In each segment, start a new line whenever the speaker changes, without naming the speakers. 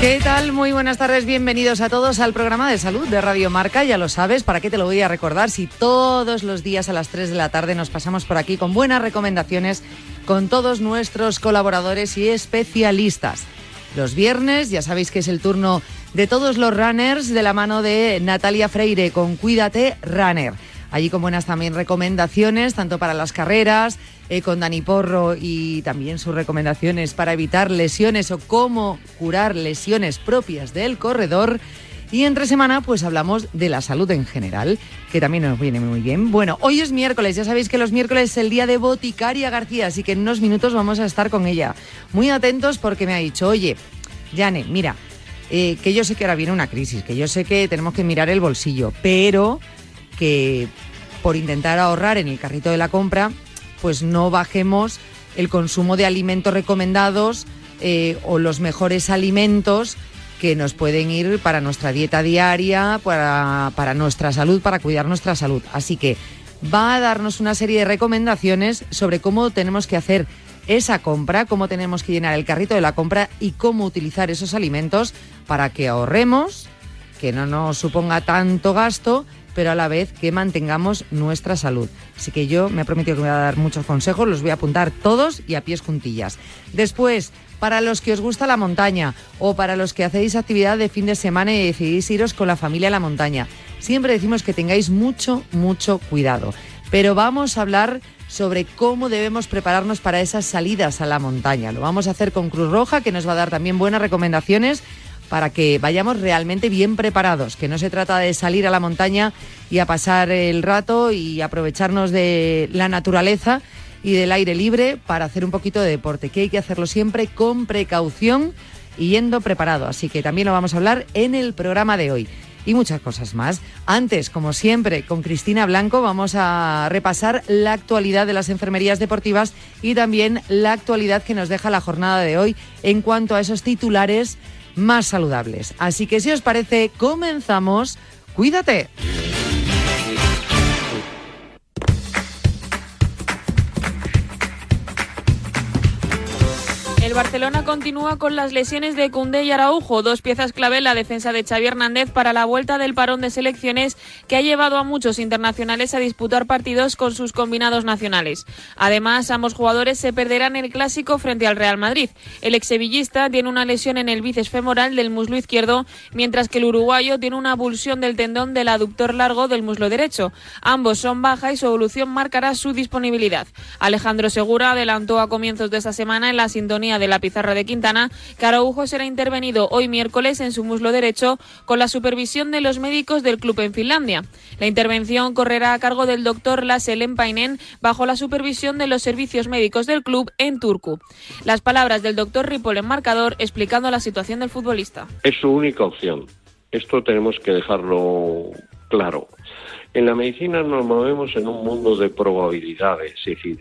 ¿Qué tal? Muy buenas tardes, bienvenidos a todos al programa de salud de Radio Marca. Ya lo sabes, ¿para qué te lo voy a recordar si todos los días a las 3 de la tarde nos pasamos por aquí con buenas recomendaciones con todos nuestros colaboradores y especialistas? Los viernes, ya sabéis que es el turno de todos los runners de la mano de Natalia Freire con Cuídate Runner. Allí con buenas también recomendaciones, tanto para las carreras, eh, con Dani Porro y también sus recomendaciones para evitar lesiones o cómo curar lesiones propias del corredor. Y entre semana, pues hablamos de la salud en general, que también nos viene muy bien. Bueno, hoy es miércoles, ya sabéis que los miércoles es el día de Boticaria García, así que en unos minutos vamos a estar con ella. Muy atentos porque me ha dicho, oye, Yane, mira, eh, que yo sé que ahora viene una crisis, que yo sé que tenemos que mirar el bolsillo, pero que por intentar ahorrar en el carrito de la compra, pues no bajemos el consumo de alimentos recomendados eh, o los mejores alimentos que nos pueden ir para nuestra dieta diaria, para, para nuestra salud, para cuidar nuestra salud. Así que va a darnos una serie de recomendaciones sobre cómo tenemos que hacer esa compra, cómo tenemos que llenar el carrito de la compra y cómo utilizar esos alimentos para que ahorremos, que no nos suponga tanto gasto pero a la vez que mantengamos nuestra salud. Así que yo me he prometido que me voy a dar muchos consejos, los voy a apuntar todos y a pies juntillas. Después, para los que os gusta la montaña o para los que hacéis actividad de fin de semana y decidís iros con la familia a la montaña, siempre decimos que tengáis mucho, mucho cuidado. Pero vamos a hablar sobre cómo debemos prepararnos para esas salidas a la montaña. Lo vamos a hacer con Cruz Roja, que nos va a dar también buenas recomendaciones para que vayamos realmente bien preparados, que no se trata de salir a la montaña y a pasar el rato y aprovecharnos de la naturaleza y del aire libre para hacer un poquito de deporte, que hay que hacerlo siempre con precaución y yendo preparado. Así que también lo vamos a hablar en el programa de hoy y muchas cosas más. Antes, como siempre, con Cristina Blanco vamos a repasar la actualidad de las enfermerías deportivas y también la actualidad que nos deja la jornada de hoy en cuanto a esos titulares más saludables. Así que si os parece, comenzamos. Cuídate.
El Barcelona continúa con las lesiones de Cundé y Araujo, dos piezas clave en la defensa de Xavi Hernández para la vuelta del parón de selecciones que ha llevado a muchos internacionales a disputar partidos con sus combinados nacionales. Además, ambos jugadores se perderán el clásico frente al Real Madrid. El exsevillista tiene una lesión en el bíceps femoral del muslo izquierdo, mientras que el uruguayo tiene una abulsión del tendón del aductor largo del muslo derecho. Ambos son baja y su evolución marcará su disponibilidad. Alejandro Segura adelantó a comienzos de esta semana en la sintonía de la pizarra de Quintana que Araujo será intervenido hoy miércoles en su muslo derecho con la supervisión de los médicos del club en Finlandia. La intervención correrá a cargo del doctor Lasse Lempainen bajo la supervisión de los servicios médicos del club en Turku. Las palabras del doctor Ripoll en marcador explicando la situación del futbolista.
Es su única opción. Esto tenemos que dejarlo claro. En la medicina nos movemos en un mundo de probabilidades, es decir,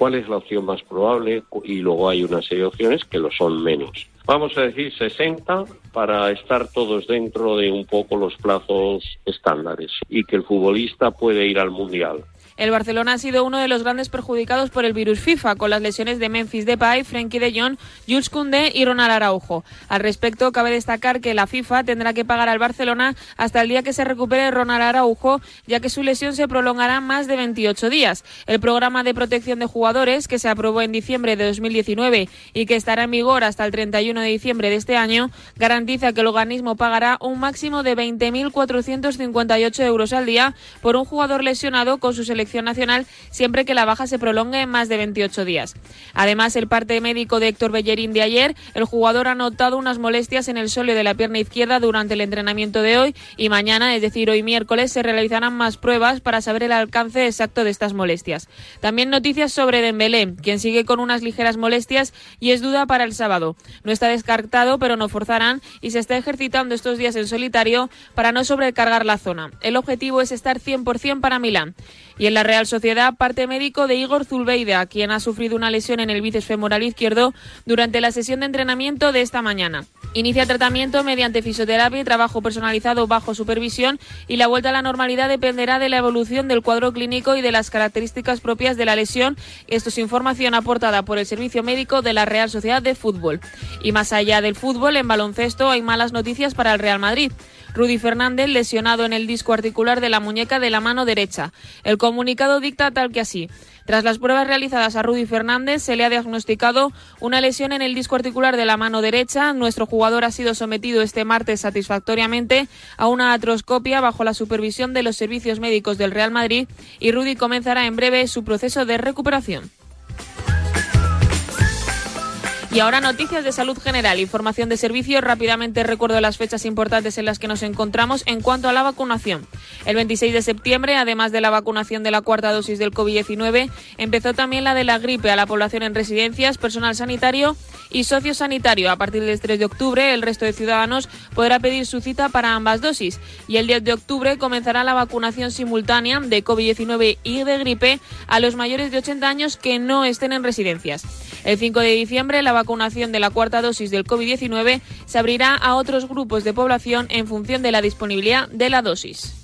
cuál es la opción más probable y luego hay una serie de opciones que lo son menos. Vamos a decir 60 para estar todos dentro de un poco los plazos estándares y que el futbolista puede ir al Mundial.
El Barcelona ha sido uno de los grandes perjudicados por el virus FIFA, con las lesiones de Memphis Depay, Frenkie de Jong, Jules Koundé y Ronald Araujo. Al respecto, cabe destacar que la FIFA tendrá que pagar al Barcelona hasta el día que se recupere Ronald Araujo, ya que su lesión se prolongará más de 28 días. El programa de protección de jugadores, que se aprobó en diciembre de 2019 y que estará en vigor hasta el 31 de diciembre de este año, garantiza que el organismo pagará un máximo de 20.458 euros al día por un jugador lesionado con su selección selección nacional siempre que la baja se prolongue en más de 28 días. Además, el parte médico de Héctor Bellerín de ayer, el jugador ha notado unas molestias en el sóleo de la pierna izquierda durante el entrenamiento de hoy y mañana, es decir, hoy miércoles, se realizarán más pruebas para saber el alcance exacto de estas molestias. También noticias sobre Dembélé, quien sigue con unas ligeras molestias y es duda para el sábado. No está descartado, pero no forzarán y se está ejercitando estos días en solitario para no sobrecargar la zona. El objetivo es estar 100% para Milán. Y en la Real Sociedad, parte médico de Igor Zulbeida, quien ha sufrido una lesión en el bíceps femoral izquierdo durante la sesión de entrenamiento de esta mañana. Inicia tratamiento mediante fisioterapia y trabajo personalizado bajo supervisión y la vuelta a la normalidad dependerá de la evolución del cuadro clínico y de las características propias de la lesión. Esto es información aportada por el Servicio Médico de la Real Sociedad de Fútbol. Y más allá del fútbol, en baloncesto hay malas noticias para el Real Madrid. Rudy Fernández lesionado en el disco articular de la muñeca de la mano derecha. El comunicado dicta tal que así. Tras las pruebas realizadas a Rudy Fernández, se le ha diagnosticado una lesión en el disco articular de la mano derecha. Nuestro jugador ha sido sometido este martes satisfactoriamente a una atroscopia bajo la supervisión de los servicios médicos del Real Madrid y Rudy comenzará en breve su proceso de recuperación. Y ahora noticias de salud general, información de servicio. Rápidamente recuerdo las fechas importantes en las que nos encontramos en cuanto a la vacunación. El 26 de septiembre, además de la vacunación de la cuarta dosis del COVID-19, empezó también la de la gripe a la población en residencias, personal sanitario y sociosanitario. A partir del 3 de octubre, el resto de ciudadanos podrá pedir su cita para ambas dosis. Y el 10 de octubre comenzará la vacunación simultánea de COVID-19 y de gripe a los mayores de 80 años que no estén en residencias. El 5 de diciembre, la vacunación de la cuarta dosis del COVID-19 se abrirá a otros grupos de población en función de la disponibilidad de la dosis.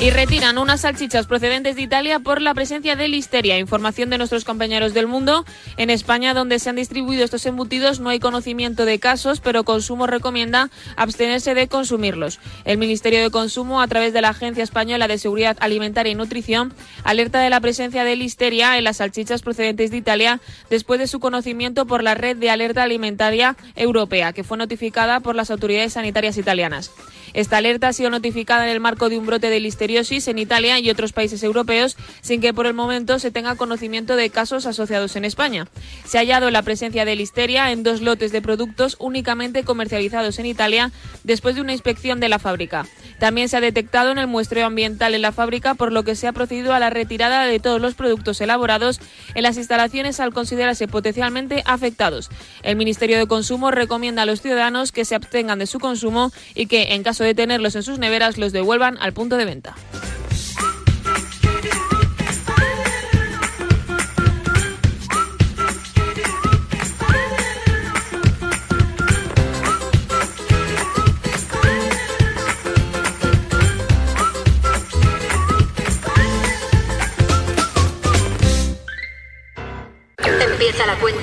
Y retiran unas salchichas procedentes de Italia por la presencia de listeria. Información de nuestros compañeros del mundo. En España, donde se han distribuido estos embutidos, no hay conocimiento de casos, pero Consumo recomienda abstenerse de consumirlos. El Ministerio de Consumo, a través de la Agencia Española de Seguridad Alimentaria y Nutrición, alerta de la presencia de listeria en las salchichas procedentes de Italia después de su conocimiento por la Red de Alerta Alimentaria Europea, que fue notificada por las autoridades sanitarias italianas. Esta alerta ha sido notificada en el marco de un brote de listeriosis en Italia y otros países europeos, sin que por el momento se tenga conocimiento de casos asociados en España. Se ha hallado la presencia de listeria en dos lotes de productos únicamente comercializados en Italia después de una inspección de la fábrica. También se ha detectado en el muestreo ambiental en la fábrica, por lo que se ha procedido a la retirada de todos los productos elaborados en las instalaciones al considerarse potencialmente afectados. El Ministerio de Consumo recomienda a los ciudadanos que se abstengan de su consumo y que, en caso de tenerlos en sus neveras, los devuelvan al punto de venta.
Empieza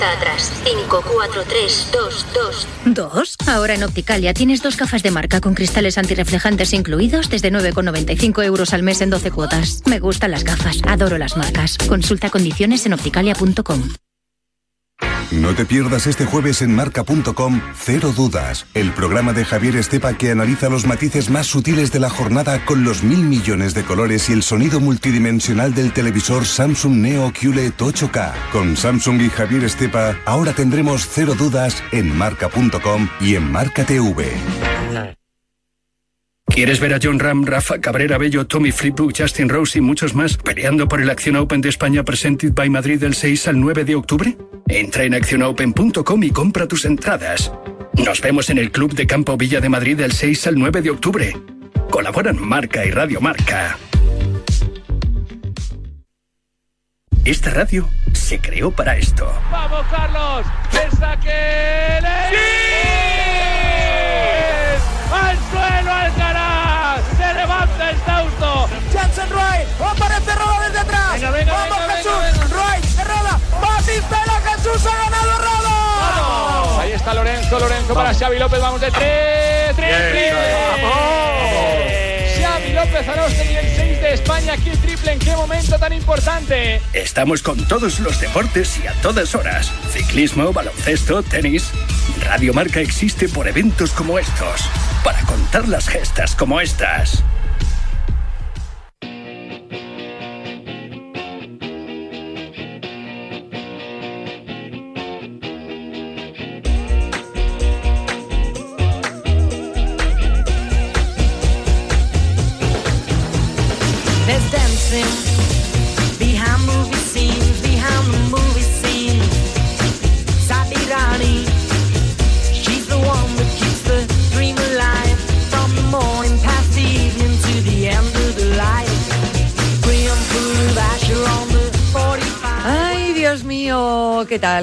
cuenta atrás. 5, 4, 3, 2, 2.
¿Dos? Ahora en Opticalia tienes dos gafas de marca con cristales antirreflejantes incluidos desde 9,95 euros al mes en 12 cuotas. Me gustan las gafas, adoro las marcas. Consulta condiciones en opticalia.com.
No te pierdas este jueves en marca.com Cero Dudas, el programa de Javier Estepa que analiza los matices más sutiles de la jornada con los mil millones de colores y el sonido multidimensional del televisor Samsung Neo QLED 8K. Con Samsung y Javier Estepa, ahora tendremos Cero Dudas en marca.com y en Marca TV.
¿Quieres ver a John Ram, Rafa Cabrera Bello, Tommy Flipbook, Justin Rose y muchos más peleando por el Acción Open de España Presented by Madrid del 6 al 9 de octubre? Entra en accionopen.com y compra tus entradas. Nos vemos en el Club de Campo Villa de Madrid del 6 al 9 de octubre. Colaboran Marca y Radio Marca. Esta radio se creó para esto.
¡Vamos, Carlos! ¡El saque! ¡Al Lorenzo, Lorenzo para Xavi López, vamos de tres, tres, tres. Xavi López Arostegui, el 6 de España, aquí el triple, ¿en qué momento tan importante?
Estamos con todos los deportes y a todas horas. Ciclismo, baloncesto, tenis. Radio Marca existe por eventos como estos. Para contar las gestas como estas.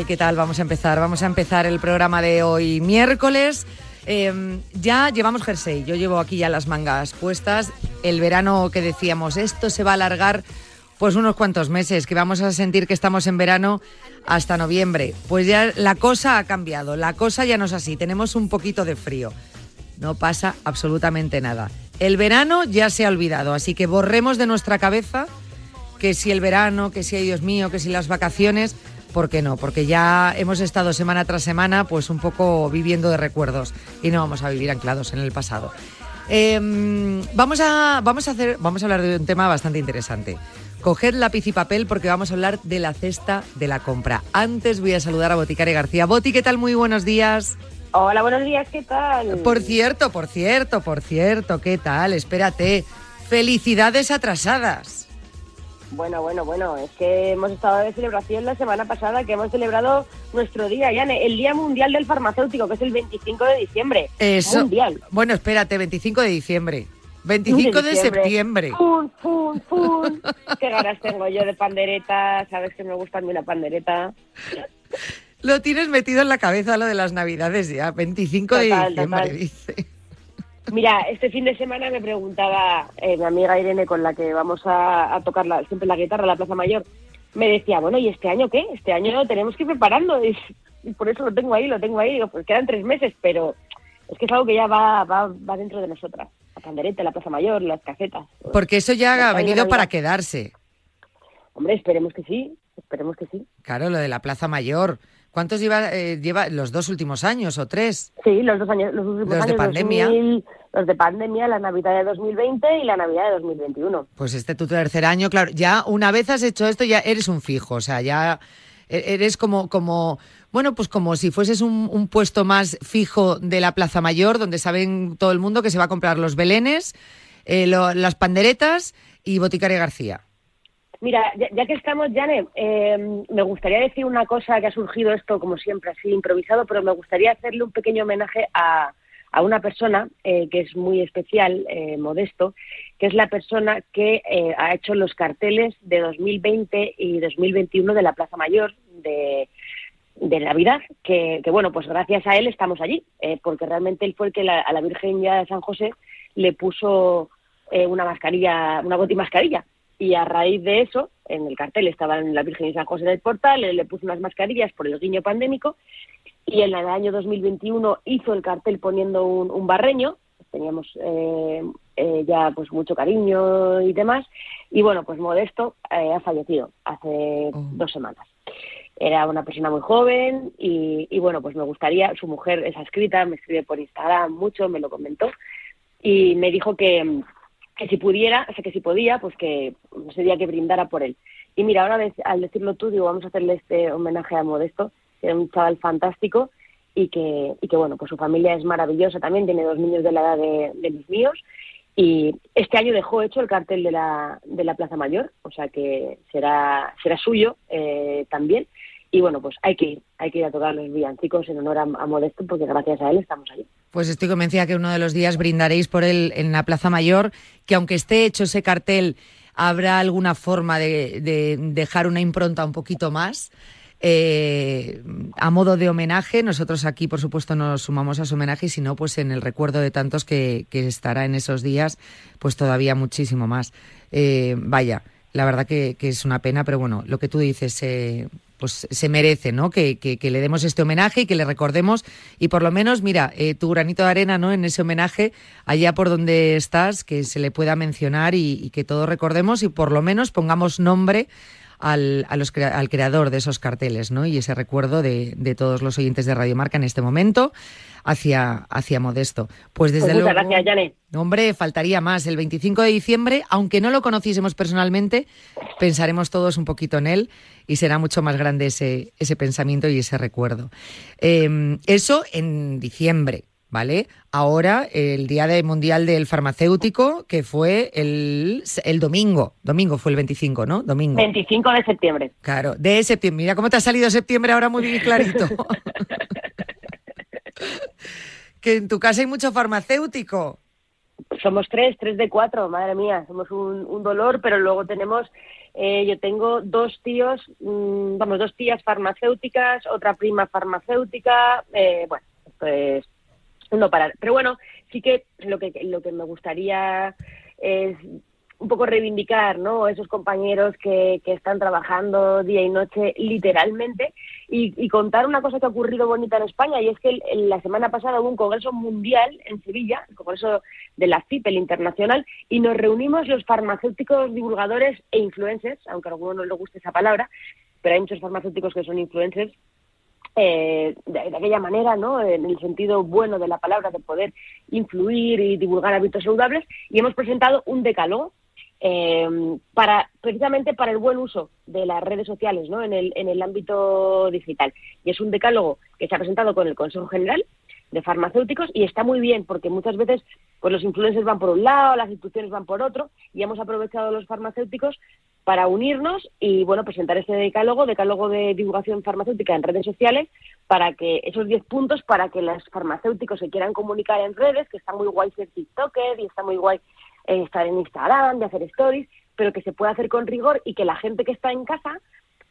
¿Qué tal? Vamos a empezar. Vamos a empezar el programa de hoy miércoles. Em, ya llevamos jersey, yo llevo aquí ya las mangas puestas. El verano que decíamos, esto se va a alargar pues unos cuantos meses, que vamos a sentir que estamos en verano hasta noviembre. Pues ya la cosa ha cambiado, la cosa ya no es así, tenemos un poquito de frío. No pasa absolutamente nada. El verano ya se ha olvidado, así que borremos de nuestra cabeza que si el verano, que si, ay Dios mío, que si las vacaciones, ¿por qué no? Porque ya hemos estado semana tras semana pues un poco viviendo de recuerdos y no vamos a vivir anclados en el pasado. Em, vamos, a, vamos, a hacer, vamos a hablar de un tema bastante interesante. Coged lápiz y papel porque vamos a hablar de la cesta de la compra. Antes voy a saludar a Boticaria García. Boti, ¿qué tal? Muy buenos días.
Hola, buenos días, ¿qué tal?
Por cierto, por cierto, por cierto, ¿qué tal? Espérate. Felicidades atrasadas.
Bueno, bueno, bueno, es que hemos estado de celebración la semana pasada, que hemos celebrado nuestro día, Yane, el Día Mundial del Farmacéutico, que es el 25 de diciembre.
Eso.
Mundial.
Bueno, espérate, 25 de diciembre. 25 de, septiembre.
¡Pum, pum, pum! Qué ganas tengo yo de pandereta, sabes que me gusta a mí la pandereta.
Lo tienes metido en la cabeza lo de las navidades ya, 25 de diciembre, dice.
Mira, este fin de semana me preguntaba eh, mi amiga Irene, con la que vamos a, tocar siempre la guitarra en la Plaza Mayor, me decía, bueno, ¿y este año qué? Este año tenemos que ir preparando y, por eso lo tengo ahí, lo tengo ahí. Digo, pues quedan tres meses, pero es que es algo que ya va, va, va dentro de nosotras. La pandereta, la Plaza Mayor, las casetas.
Porque eso ya ha venido para quedarse.
Hombre, esperemos que sí, esperemos que sí.
Claro, lo de la Plaza Mayor. ¿Cuántos lleva, eh, lleva los dos últimos años o tres?
Sí, los dos años, los últimos
los de pandemia.
Los de pandemia, la Navidad de 2020 y la Navidad de 2021.
Pues este tu tercer año, claro, ya una vez has hecho esto ya eres un fijo, o sea, ya e-, eres como, como bueno, pues como si fueses un, puesto más fijo de la Plaza Mayor, donde saben todo el mundo que se va a comprar los belenes, eh, las panderetas y Boticaria García.
Mira, ya, que estamos, Jane, em, me gustaría decir una cosa que ha surgido esto, como siempre, así improvisado, pero me gustaría hacerle un pequeño homenaje a, a una persona eh, que es muy especial, eh, modesto, que es la persona que eh, ha hecho los carteles de 2020 y 2021 de la Plaza Mayor de, de Navidad, que, bueno, pues gracias a él estamos allí, porque realmente él fue el que a la Virgen ya de San José le puso una mascarilla, una botimascarilla y a raíz de eso, en el cartel estaban la Virgen y San José del Portal, le puso unas mascarillas por el guiño pandémico y en el año 2021 hizo el cartel poniendo un, barreño, teníamos eh, eh, ya pues mucho cariño y demás, y bueno, pues Modesto eh, ha fallecido hace oh. dos semanas. Era una persona muy joven y, y, bueno, pues me gustaría, su mujer es escrita, me escribe por Instagram mucho, me lo comentó y me dijo que, que si pudiera, o sea, que si podía, pues que sería que brindara por él. Y mira, ahora al decirlo tú, digo, vamos a hacerle este homenaje a Modesto, que es un chaval fantástico y que, y que, bueno, pues su familia es maravillosa también, tiene dos niños de la edad de, de los míos. Y este año dejó hecho el cartel de la, de la Plaza Mayor, o sea que será, será suyo eh, también. Y bueno, pues hay que ir, hay que ir a tocar los villancicos en honor a, Modesto, porque gracias a él estamos allí.
Pues estoy convencida que uno de los días brindaréis por él en la Plaza Mayor, que aunque esté hecho ese cartel, habrá alguna forma de, dejar una impronta un poquito más. Eh, a modo de homenaje, nosotros aquí, por supuesto, nos sumamos a su homenaje y si no, pues en el recuerdo de tantos que, estará en esos días, pues todavía muchísimo más. Eh, vaya, la verdad que, es una pena, pero bueno, lo que tú dices, eh, pues se merece, ¿no? Que, que, le demos este homenaje y que le recordemos y por lo menos, mira, tu granito de arena, ¿no? En ese homenaje, allá por donde estás, que se le pueda mencionar y, que todos recordemos y por lo menos pongamos nombre al, a los, al creador de esos carteles, ¿no? Y ese recuerdo de, de todos los oyentes de Radio Marca en este momento hacia, hacia Modesto. Pues desde
pues
luego.
Gracias, Janet.
Hombre, faltaría más. El 25 de diciembre, aunque no lo conociésemos personalmente, pensaremos todos un poquito en él y será mucho más grande ese, ese pensamiento y ese recuerdo. Em, eso en diciembre. ¿Vale? Ahora, el Día de Mundial del Farmacéutico, que fue el, el domingo. Domingo fue el 25, ¿no? Domingo.
25 de septiembre.
Claro, de septiembre. Mira cómo te ha salido septiembre ahora muy bien clarito. que en tu casa hay mucho farmacéutico.
Somos tres, tres de cuatro, madre mía, somos un, dolor, pero luego tenemos, eh, yo tengo dos tíos, mm, vamos, dos tías farmacéuticas, otra prima farmacéutica, eh, bueno, pues no parar. Pero bueno, sí que lo que, lo que me gustaría es un poco reivindicar ¿no? esos compañeros que, que están trabajando día y noche literalmente y, contar una cosa que ha ocurrido bonita en España y es que la semana pasada hubo un congreso mundial en Sevilla, el congreso de la CIPEL internacional, y nos reunimos los farmacéuticos, divulgadores e influencers, aunque a algunos no les guste esa palabra, pero hay muchos farmacéuticos que son influencers eh, de, aquella manera, ¿no? En el sentido bueno de la palabra, de poder influir y divulgar hábitos saludables, y hemos presentado un decálogo eh, para precisamente para el buen uso de las redes sociales, ¿no? En el, en el ámbito digital. Y es un decálogo que se ha presentado con el Consejo General de farmacéuticos y está muy bien porque muchas veces pues los influencers van por un lado, las instituciones van por otro y hemos aprovechado los farmacéuticos para unirnos y bueno presentar este decálogo, decálogo de divulgación farmacéutica en redes sociales para que esos 10 puntos para que los farmacéuticos se quieran comunicar en redes, que está muy guay ser TikToker y está muy guay eh, estar en Instagram, de hacer stories, pero que se pueda hacer con rigor y que la gente que está en casa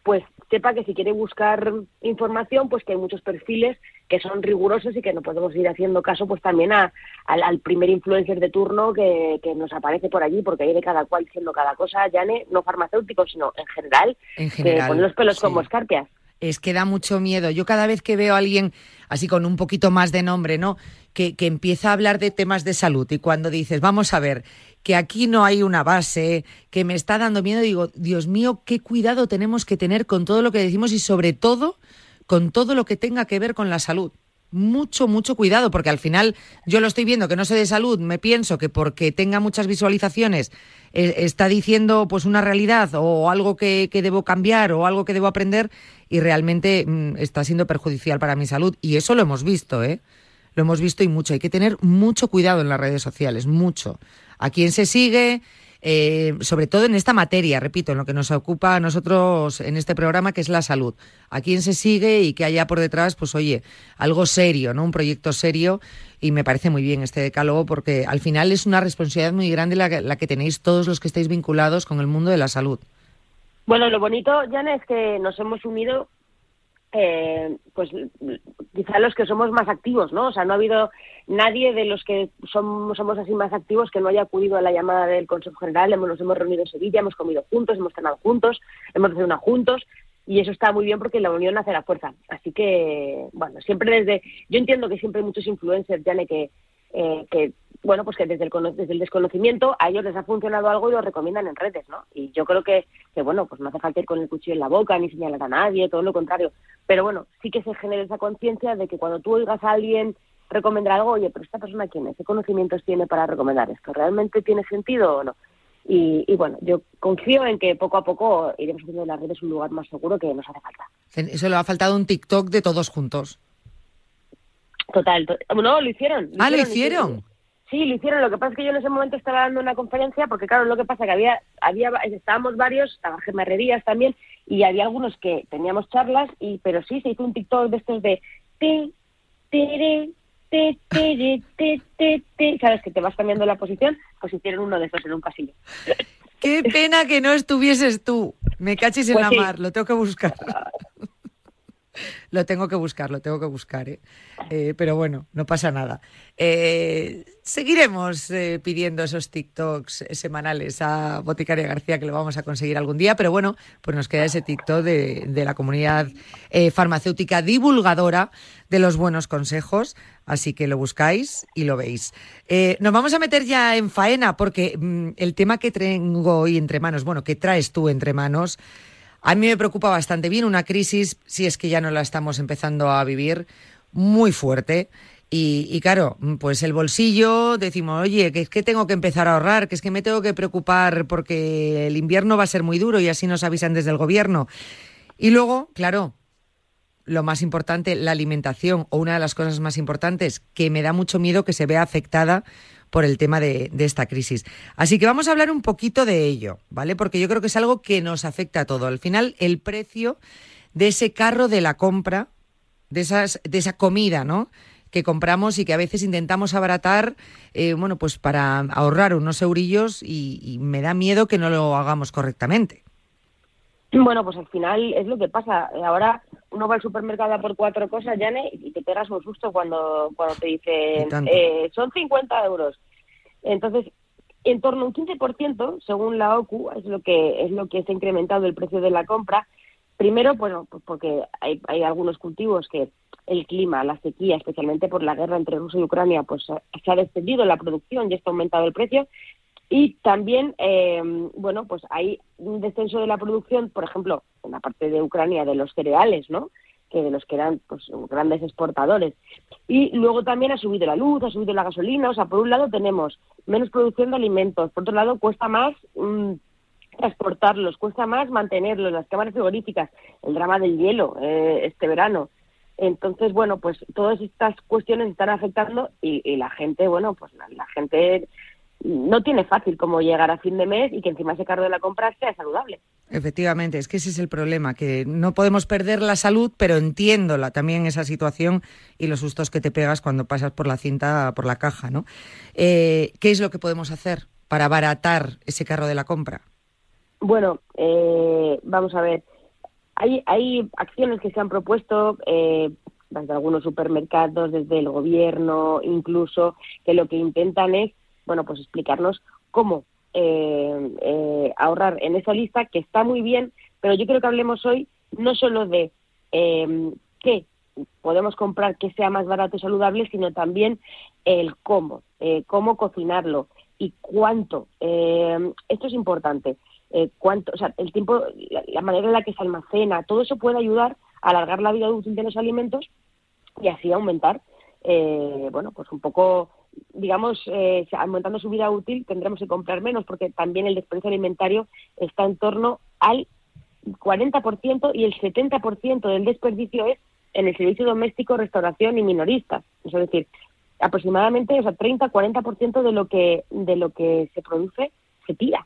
pues sepa que si quiere buscar información, pues que hay muchos perfiles que son rigurosos y que no podemos ir haciendo caso pues también a, al, primer influencer de turno que, nos aparece por allí, porque hay de cada cual siendo cada cosa, ya no farmacéutico, sino en general,
en general
que los pelos como escarpias
es que da mucho miedo. Yo cada vez que veo a alguien así con un poquito más de nombre, ¿no? Que, que, empieza a hablar de temas de salud y cuando dices, vamos a ver, que aquí no hay una base, que me está dando miedo, digo, Dios mío, qué cuidado tenemos que tener con todo lo que decimos y sobre todo con todo lo que tenga que ver con la salud mucho, mucho cuidado, porque al final yo lo estoy viendo que no sé de salud, me pienso que porque tenga muchas visualizaciones eh, está diciendo pues una realidad o algo que, que, debo cambiar o algo que debo aprender y realmente mm, está siendo perjudicial para mi salud. Y eso lo hemos visto, ¿eh? Lo hemos visto y mucho. Hay que tener mucho cuidado en las redes sociales, mucho. A quién se sigue, eh, sobre todo en esta materia, repito, en lo que nos ocupa a nosotros en este programa, que es la salud. A quién se sigue y que haya por detrás, pues oye, algo serio, ¿no? Un proyecto serio y me parece muy bien este decálogo porque al final es una responsabilidad muy grande la, la que tenéis todos los que estáis vinculados con el mundo de la salud.
Bueno, lo bonito, Jan, es que nos hemos unido eh, pues quizá los que somos más activos, ¿no? O sea, no ha habido nadie de los que somos, somos así más activos que no haya acudido a la llamada del Consejo General. Hemos, nos hemos reunido en Sevilla, hemos comido juntos, hemos cenado juntos, hemos desayunado juntos y eso está muy bien porque la unión hace la fuerza. Así que, bueno, siempre desde... Yo entiendo que siempre hay muchos influencers, Jane, que, eh, que bueno, pues que desde el, desde el desconocimiento a ellos les ha funcionado algo y lo recomiendan en redes, ¿no? Y yo creo que, que, bueno, pues no hace falta ir con el cuchillo en la boca ni señalar a nadie, todo lo contrario. Pero bueno, sí que se genera esa conciencia de que cuando tú oigas a alguien recomendar algo, oye, pero esta persona quién es, qué conocimientos tiene para recomendar esto, ¿realmente tiene sentido o no? Y, y, bueno, yo confío en que poco a poco iremos haciendo de las redes un lugar más seguro que nos hace falta.
Eso le ha faltado un TikTok de todos juntos.
Total, no, lo hicieron.
ah, lo hicieron.
Sí, lo hicieron. Lo que pasa es que yo en ese momento estaba dando una conferencia, porque claro, lo que pasa que había, había, estábamos varios, estaba Gemarrerías también, y había algunos que teníamos charlas, y pero sí se hizo un TikTok de estos de ti, ti, ti, ti, ti, ti, sabes que te vas cambiando la posición, pues hicieron uno de estos en un pasillo.
Qué pena que no estuvieses tú. Me cachis en pues la mar, lo tengo que buscar. Lo tengo que buscar, lo tengo que buscar, ¿eh? Eh, pero bueno, no pasa nada. Eh, seguiremos pidiendo esos TikToks semanales a Boticaria García, que lo vamos a conseguir algún día, pero bueno, pues nos queda ese TikTok de, de la comunidad farmacéutica divulgadora de los buenos consejos, así que lo buscáis y lo veis. nos vamos a meter ya en faena, porque mm, el tema que tengo hoy entre manos, bueno, que traes tú entre manos, a mí me preocupa bastante bien una crisis, si es que ya no la estamos empezando a vivir, muy fuerte. Y, claro, pues el bolsillo, decimos, oye, que es que tengo que empezar a ahorrar, que es que me tengo que preocupar porque el invierno va a ser muy duro y así nos avisan desde el gobierno. Y luego, claro, lo más importante, la alimentación, o una de las cosas más importantes, que me da mucho miedo que se vea afectada por el tema de, esta crisis. Así que vamos a hablar un poquito de ello, ¿vale? Porque yo creo que es algo que nos afecta a todo. Al final, el precio de ese carro de la compra, de, esas, de esa comida, ¿no? que compramos y que a veces intentamos abaratar, eh, bueno, pues para ahorrar unos eurillos y, me da miedo que no lo hagamos correctamente.
Bueno, pues al final es lo que pasa. Ahora uno va al supermercado a por cuatro cosas, Jane, y te pegas un susto cuando, cuando te dicen eh, son 50 euros. Entonces, en torno a un 15%, según la OCU, es lo que es lo que se ha incrementado el precio de la compra. Primero, bueno, pues porque hay, hay algunos cultivos que el clima, la sequía, especialmente por la guerra entre Rusia y Ucrania, pues se ha descendido la producción y esto ha aumentado el precio. Y también, eh, bueno, pues hay un descenso de la producción, por ejemplo, en la parte de Ucrania de los cereales, ¿no? Que de los que eran pues, grandes exportadores. Y luego también ha subido la luz, ha subido la gasolina. O sea, por un lado tenemos menos producción de alimentos, por otro lado cuesta más mm, transportarlos, cuesta más mantenerlos, las cámaras frigoríficas, el drama del hielo eh, este verano. Entonces, bueno, pues todas estas cuestiones están afectando y, la gente, bueno, pues la, gente no tiene fácil cómo llegar a fin de mes y que encima ese cargo de la compra sea saludable.
Efectivamente, es que ese es el problema, que no podemos perder la salud, pero entiendo también esa situación y los sustos que te pegas cuando pasas por la cinta, por la caja, ¿no? Eh, ¿Qué es lo que podemos hacer para abaratar ese carro de la compra?
Bueno, eh, vamos a ver. Hay, hay acciones que se han propuesto eh, desde algunos supermercados, desde el gobierno, incluso, que lo que intentan es, bueno, pues explicarnos cómo eh, eh, ahorrar en esa lista, que está muy bien, pero yo creo que hablemos hoy no solo de eh, qué podemos comprar que sea más barato y saludable, sino también el cómo, eh, cómo cocinarlo y cuánto. esto es importante. Eh, cuánto, o sea, el tiempo, la, manera en la que se almacena, todo eso puede ayudar a alargar la vida útil de los alimentos y así aumentar, eh, bueno, pues un poco, digamos, eh, aumentando su vida útil tendremos que comprar menos porque también el desperdicio alimentario está en torno al 40% y el 70% del desperdicio es en el servicio doméstico, restauración y minorista. Es decir, aproximadamente, o sea, 30-40% de lo que de lo que se produce se tira.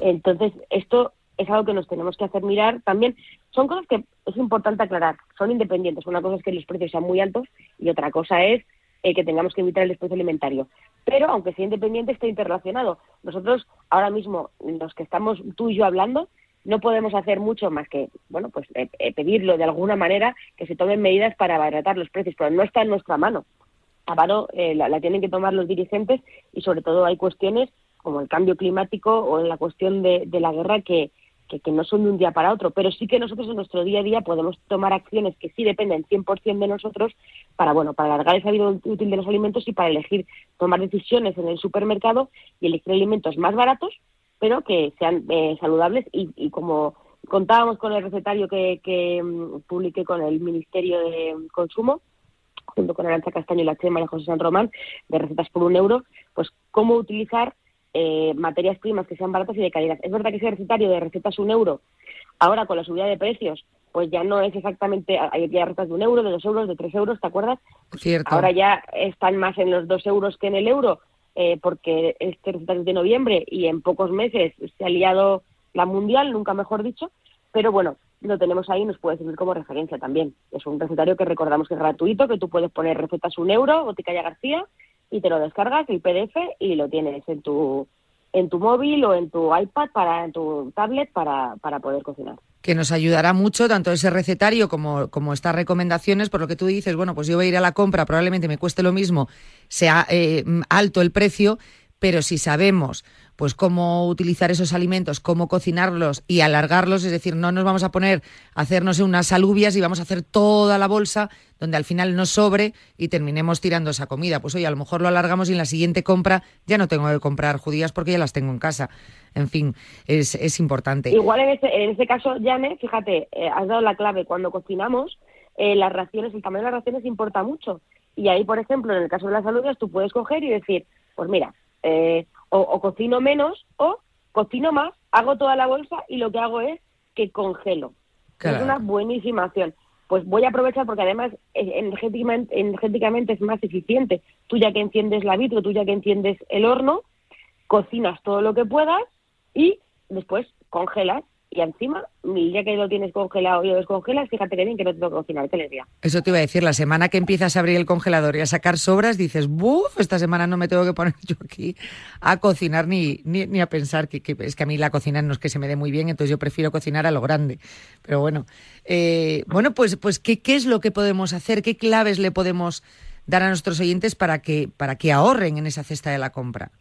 Entonces, esto es algo que nos tenemos que hacer mirar. También son cosas que es importante aclarar, son independientes. Una cosa es que los precios sean muy altos y otra cosa es eh, que tengamos que evitar el desprecio alimentario. Pero aunque sea independiente, está interrelacionado. Nosotros ahora mismo, los que estamos tú y yo hablando, no podemos hacer mucho más que, bueno, pues eh, eh, pedirlo de alguna manera que se tomen medidas para abaratar los precios, pero no está en nuestra mano. A mano la, la tienen que tomar los dirigentes y sobre todo hay cuestiones como el cambio climático o la cuestión de, la guerra que, que, no son de un día para otro, pero sí que nosotros en nuestro día a día podemos tomar acciones que sí dependen 100% de nosotros para, bueno, para alargar esa vida útil de los alimentos y para elegir tomar decisiones en el supermercado y elegir alimentos más baratos, pero que sean eh, saludables. Y, como contábamos con el recetario que, que mm, publiqué con el Ministerio de Consumo, junto con Arancha Castaño y la Chema y José San Román, de recetas por un euro, pues cómo utilizar eh, materias primas que sean baratas y de calidad. Es verdad que ese recetario de recetas un euro, ahora con la subida de precios, pues ya no es exactamente, hay ya recetas de un euro, de dos euros, de tres euros, ¿te acuerdas?
Cierto.
Ahora ya están más en los dos euros que en el euro, eh, porque este recetario es de noviembre y en pocos meses se ha liado la mundial, nunca mejor dicho, pero bueno, lo tenemos ahí y nos puede servir como referencia también. Es un recetario que recordamos que es gratuito, que tú puedes poner recetas un euro, Boticaya García, y te lo descargas el PDF y lo tienes en tu en tu móvil o en tu iPad para en tu tablet para, para poder cocinar.
Que nos ayudará mucho tanto ese recetario como, como estas recomendaciones, por lo que tú dices, bueno, pues yo voy a ir a la compra, probablemente me cueste lo mismo, sea eh, alto el precio, pero si sabemos pues cómo utilizar esos alimentos, cómo cocinarlos y alargarlos, es decir, no nos vamos a poner a hacernos unas alubias y vamos a hacer toda la bolsa donde al final nos sobre y terminemos tirando esa comida. Pues oye, a lo mejor lo alargamos y en la siguiente compra ya no tengo que comprar judías porque ya las tengo en casa. En fin, es, es importante.
Igual en ese, en ese caso, Jane, fíjate, eh, has dado la clave. Cuando cocinamos, eh, las raciones, el tamaño de las raciones importa mucho. Y ahí, por ejemplo, en el caso de las alubias, tú puedes coger y decir, pues mira, eh, o, cocino menos o cocino más, hago toda la bolsa y lo que hago es que congelo. Es una buenísima opción. pues voy a aprovechar porque además energéticamente, energéticamente es más eficiente. Tú ya que enciendes la vitro, tú ya que enciendes el horno, cocinas todo lo que puedas y después congelas y encima, ya que lo tienes congelado y lo descongelas, fíjate que bien que no te tengo que cocinar, qué alegría.
Eso te iba a decir, la semana que empiezas a abrir el congelador y a sacar sobras, dices, ¡buf! Esta semana no me tengo que poner yo aquí a cocinar ni, ni, a pensar, que, es que a mí la cocina no es que se me dé muy bien, entonces yo prefiero cocinar a lo grande. Pero bueno, eh, bueno, pues, pues ¿qué, ¿qué es lo que podemos hacer? ¿Qué claves le podemos dar a nuestros oyentes para que, para que ahorren en esa cesta de la compra?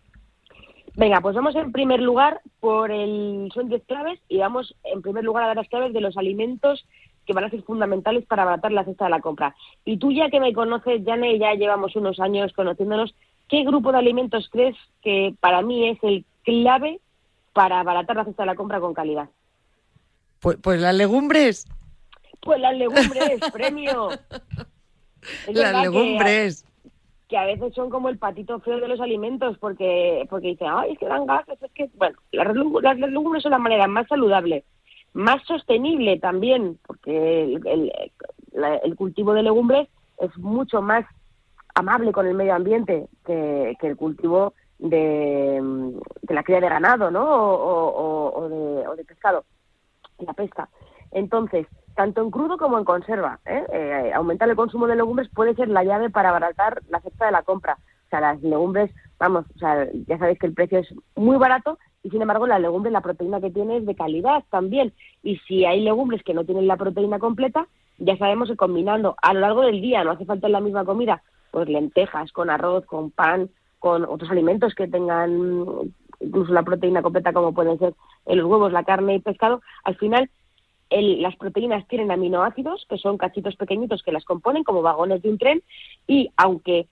Venga, pues vamos en primer lugar por el... Son 10 claves y vamos en primer lugar a dar las claves de los alimentos que van a ser fundamentales para abaratar la cesta de la compra. Y tú ya que me conoces, Jane, ya llevamos unos años conociéndonos, ¿qué grupo de alimentos crees que para mí es el clave para abaratar la cesta de la compra con calidad?
Pues, pues las legumbres.
Pues las legumbres, premio.
las legumbres
que a veces son como el patito feo de los alimentos porque porque dicen, ay, es que dan gases, es que, bueno, las, legumbres son la manera más saludable, más sostenible también, porque el, cultivo de legumbres es mucho más amable con el medio ambiente que, el cultivo de, la cría de ganado, ¿no? O, de, o de pescado, la pesca. Entonces, tanto en crudo como en conserva. ¿eh? Eh, aumentar el consumo de legumbres puede ser la llave para abaratar la cesta de la compra. O sea, las legumbres, vamos, o sea, ya sabéis que el precio es muy barato y sin embargo la legumbre, la proteína que tiene es de calidad también. Y si hay legumbres que no tienen la proteína completa, ya sabemos que combinando a lo largo del día, no hace falta la misma comida, pues lentejas con arroz, con pan, con otros alimentos que tengan incluso la proteína completa como pueden ser los huevos, la carne y pescado, al final las proteínas tienen aminoácidos, que son cachitos pequeñitos que las componen como vagones de un tren, y aunque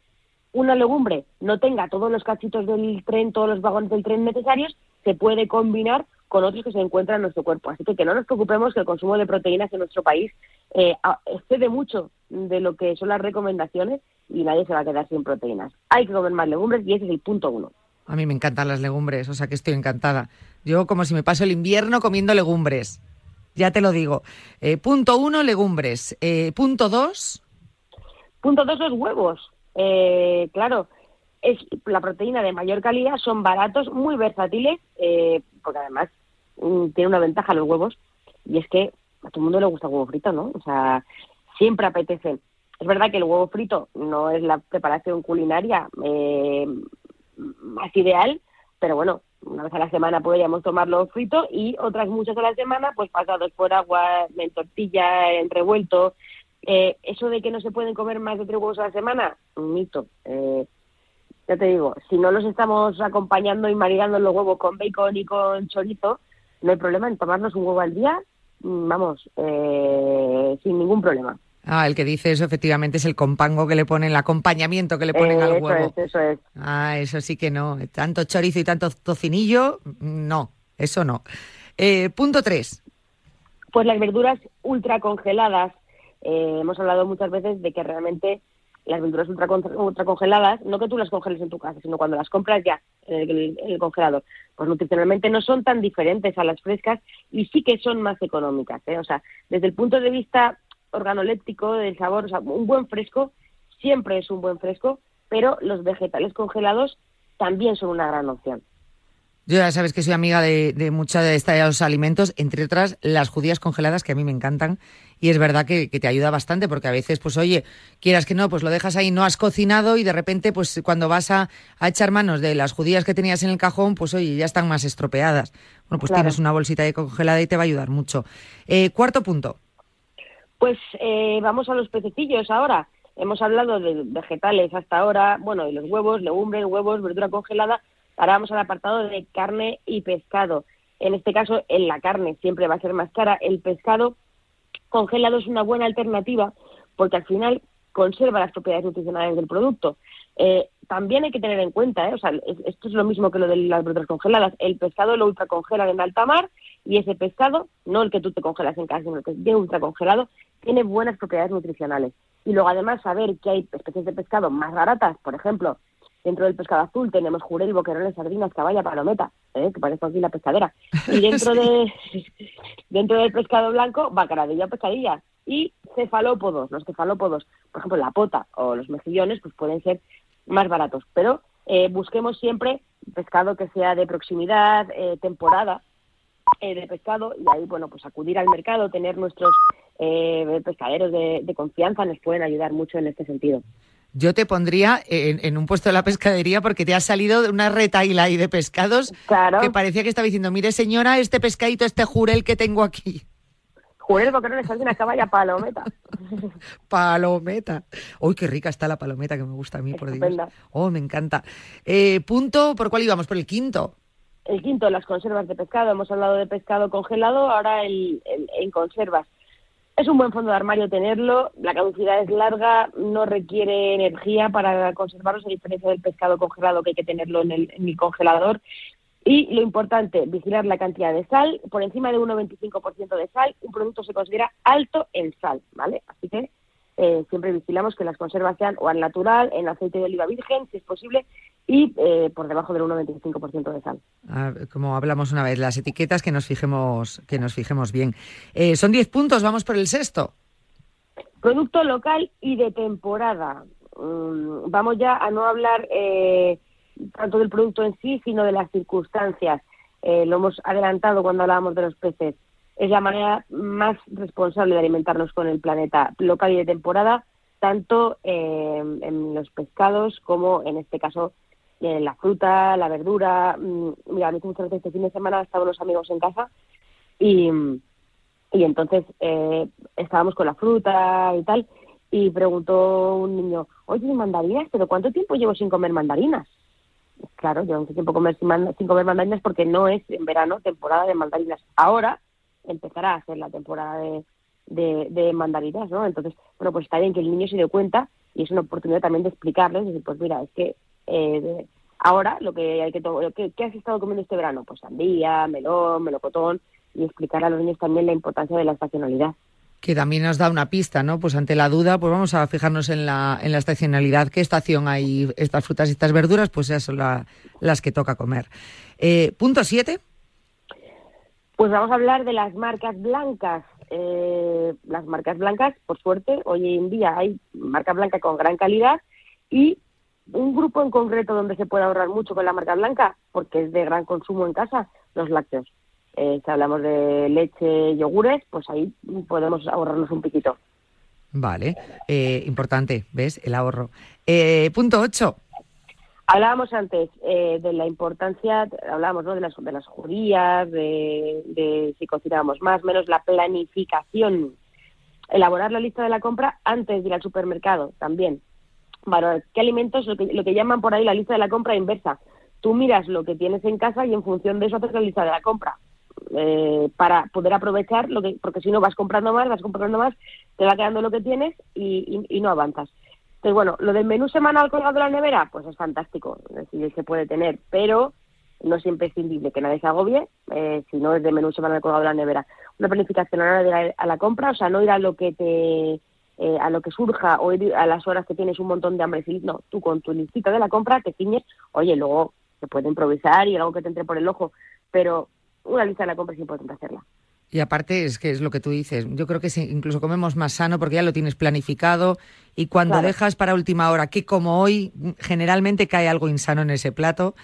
una legumbre no tenga todos los cachitos del tren, todos los vagones del tren necesarios, se puede combinar con otros que se encuentran en nuestro cuerpo. Así que que no nos preocupemos que el consumo de proteínas en nuestro país eh, excede mucho de lo que son las recomendaciones y nadie se va a quedar sin proteínas. Hay que comer más legumbres y ese es el punto uno.
A mí me encantan las legumbres, o sea que estoy encantada. Yo como si me paso el invierno comiendo legumbres ya te lo digo. Eh, punto uno, legumbres. Eh, punto dos.
Punto dos, los huevos. Eh, claro, es la proteína de mayor calidad, son baratos, muy versátiles, porque además mm, tiene una ventaja los huevos, y es que a todo el mundo le gusta el huevo frito, ¿no? O sea, siempre apetece. Es verdad que el huevo frito no es la preparación culinaria más ideal, pero bueno, una vez a la semana podríamos tomarlo frito y otras muchas a la semana pues pasados por agua, en tortilla, en revuelto. Eh, eso de que no se pueden comer más de tres huevos a la semana, un mito. Eh, ya te digo, si no los estamos acompañando y marinando los huevos con bacon y con chorizo, no hay problema en tomarnos un huevo al día, vamos, eh, sin ningún problema.
Ah, el que dice eso efectivamente es el compango que le ponen, el acompañamiento que le ponen al huevo.
Eso es, eso es.
Ah, eso sí que no. Tanto chorizo y tanto tocinillo, no, eso no. Eh, punto tres.
Pues las verduras ultra congeladas. Eh, hemos hablado muchas veces de que realmente las verduras ultra, ultra, congeladas, no que tú las congeles en tu casa, sino cuando las compras ya en el, en el, congelador, pues nutricionalmente no son tan diferentes a las frescas y sí que son más económicas. ¿eh? O sea, desde el punto de vista organoléptico del sabor, o sea, un buen fresco siempre es un buen fresco, pero los vegetales congelados también son una gran opción.
Yo ya sabes que soy amiga de, de muchos de estos alimentos, entre otras las judías congeladas que a mí me encantan y es verdad que, te ayuda bastante porque a veces, pues oye, quieras que no, pues lo dejas ahí, no has cocinado y de repente, pues cuando vas a, echar manos de las judías que tenías en el cajón, pues oye, ya están más estropeadas. Bueno, pues tienes una bolsita de congelada y te va a ayudar mucho. Eh, cuarto punto.
Pues eh, vamos a los pececillos ahora. Hemos hablado de vegetales hasta ahora, bueno, de los huevos, legumbres, huevos, verdura congelada. Ahora vamos al apartado de carne y pescado. En este caso, en la carne siempre va a ser más cara. El pescado congelado es una buena alternativa porque al final conserva las propiedades nutricionales del producto. Eh, también hay que tener en cuenta, ¿eh? o sea, esto es lo mismo que lo de las verduras congeladas. El pescado lo ultracongelan en alta mar y ese pescado, no el que tú te congelas en casa, sino el que es bien ultracongelado, tiene buenas propiedades nutricionales. Y luego además saber que hay especies de pescado más baratas, por ejemplo, dentro del pescado azul tenemos jurel, boquerones, sardinas, caballa, palometa, ¿eh? que parece aquí la pescadera. Y dentro de dentro del pescado blanco, bacaradilla, pescadilla. Y cefalópodos, los cefalópodos, por ejemplo, la pota o los mejillones, pues pueden ser más baratos. Pero eh, busquemos siempre pescado que sea de proximidad, eh, temporada eh, de pescado, y ahí, bueno, pues acudir al mercado, tener nuestros pescaderos de, de confianza nos pueden ayudar mucho en este sentido
yo te pondría en, un puesto de la pescadería porque te ha salido una retaila ahí de pescados que parecía que estaba diciendo, mire señora, este pescadito, este jurel que tengo aquí.
Jurel, porque no le sale una caballa palometa.
palometa. Uy, qué rica está la palometa que me gusta a mí, por Dios. Oh, me encanta. Eh, punto, ¿por cuál íbamos? Por el quinto.
El quinto, las conservas de pescado. Hemos hablado de pescado congelado, ahora el, en conservas. Es un buen fondo de armario tenerlo, la caducidad es larga, no requiere energía para conservarlos, a diferencia del pescado congelado que hay que tenerlo en el, congelador. Y lo importante, vigilar la cantidad de sal. Por encima de 1,25% de sal, un producto se considera alto en sal, ¿vale? Así que eh, siempre vigilamos que las conservas sean o al natural, en aceite de oliva virgen, si es posible, y eh, por debajo del 1,25% de sal.
Ah, como hablamos una vez, las etiquetas que nos fijemos, que nos fijemos bien. Eh, son 10 puntos, vamos por el sexto.
Producto local y de temporada. Mm, vamos ya a no hablar eh, tanto del producto en sí, sino de las circunstancias. lo hemos adelantado cuando hablábamos de los peces. Es la manera más responsable de alimentarnos con el planeta. Local y de temporada, tanto en los pescados como en este caso la fruta, la verdura. Mm, mira, a mí muchas veces este fin de semana estaban los amigos en casa y, y entonces eh, estábamos con la fruta y tal y preguntó un niño, oye, mandarinas? ¿Pero cuánto tiempo llevo sin comer mandarinas? Claro, llevo mucho tiempo comer sin, comer mandarinas porque no es en verano temporada de mandarinas. Ahora empezará a ser la temporada de, de, de, mandarinas, ¿no? Entonces, bueno, pues está bien que el niño se dé cuenta y es una oportunidad también de explicarles, decir, pues mira, es que eh, ahora lo que hay que ¿qué, ¿qué has estado comiendo este verano? Pues sandía, melón, melocotón y explicar a los niños también la importancia de la estacionalidad
que también nos da una pista, ¿no? Pues ante la duda, pues vamos a fijarnos en la, en la estacionalidad. ¿Qué estación hay estas frutas y estas verduras? Pues esas son las que toca comer. Eh, punto siete.
Pues vamos a hablar de las marcas blancas. Eh, las marcas blancas, por suerte, hoy en día hay marca blanca con gran calidad y un grupo en concreto donde se puede ahorrar mucho con la marca blanca, porque es de gran consumo en casa, los lácteos. Eh, si hablamos de leche, yogures, pues ahí podemos ahorrarnos un piquito.
Vale, eh, importante, ¿ves? El ahorro. Eh, punto 8.
Hablábamos antes eh, de la importancia, hablábamos ¿no? de las, de las judías, de, de si cocinamos más, menos la planificación. Elaborar la lista de la compra antes de ir al supermercado también valorar qué alimentos, lo que, lo que llaman por ahí la lista de la compra inversa. Tú miras lo que tienes en casa y en función de eso haces la lista de la compra. Eh, para poder aprovechar, lo que, porque si no vas comprando más, vas comprando más, te va quedando lo que tienes y, no avanzas. Entonces, bueno, lo del menú semanal colgado en la nevera, pues es fantástico, es decir, se puede tener, pero no es imprescindible que nadie se agobie eh, si no es de menú semanal colgado en la nevera. Una planificación a la a la compra, o sea, no ir a lo que te eh, a lo que surja o a las horas que tienes un montón de hambre. No, tú con tu listita de la compra te ciñes, oye, luego se puede improvisar y algo que te entre por el ojo, pero una lista de la compra es importante hacerla.
Y aparte es que es lo que tú dices, yo creo que incluso comemos más sano porque ya lo tienes planificado y cuando dejas para última hora, que como hoy generalmente cae algo insano en ese plato,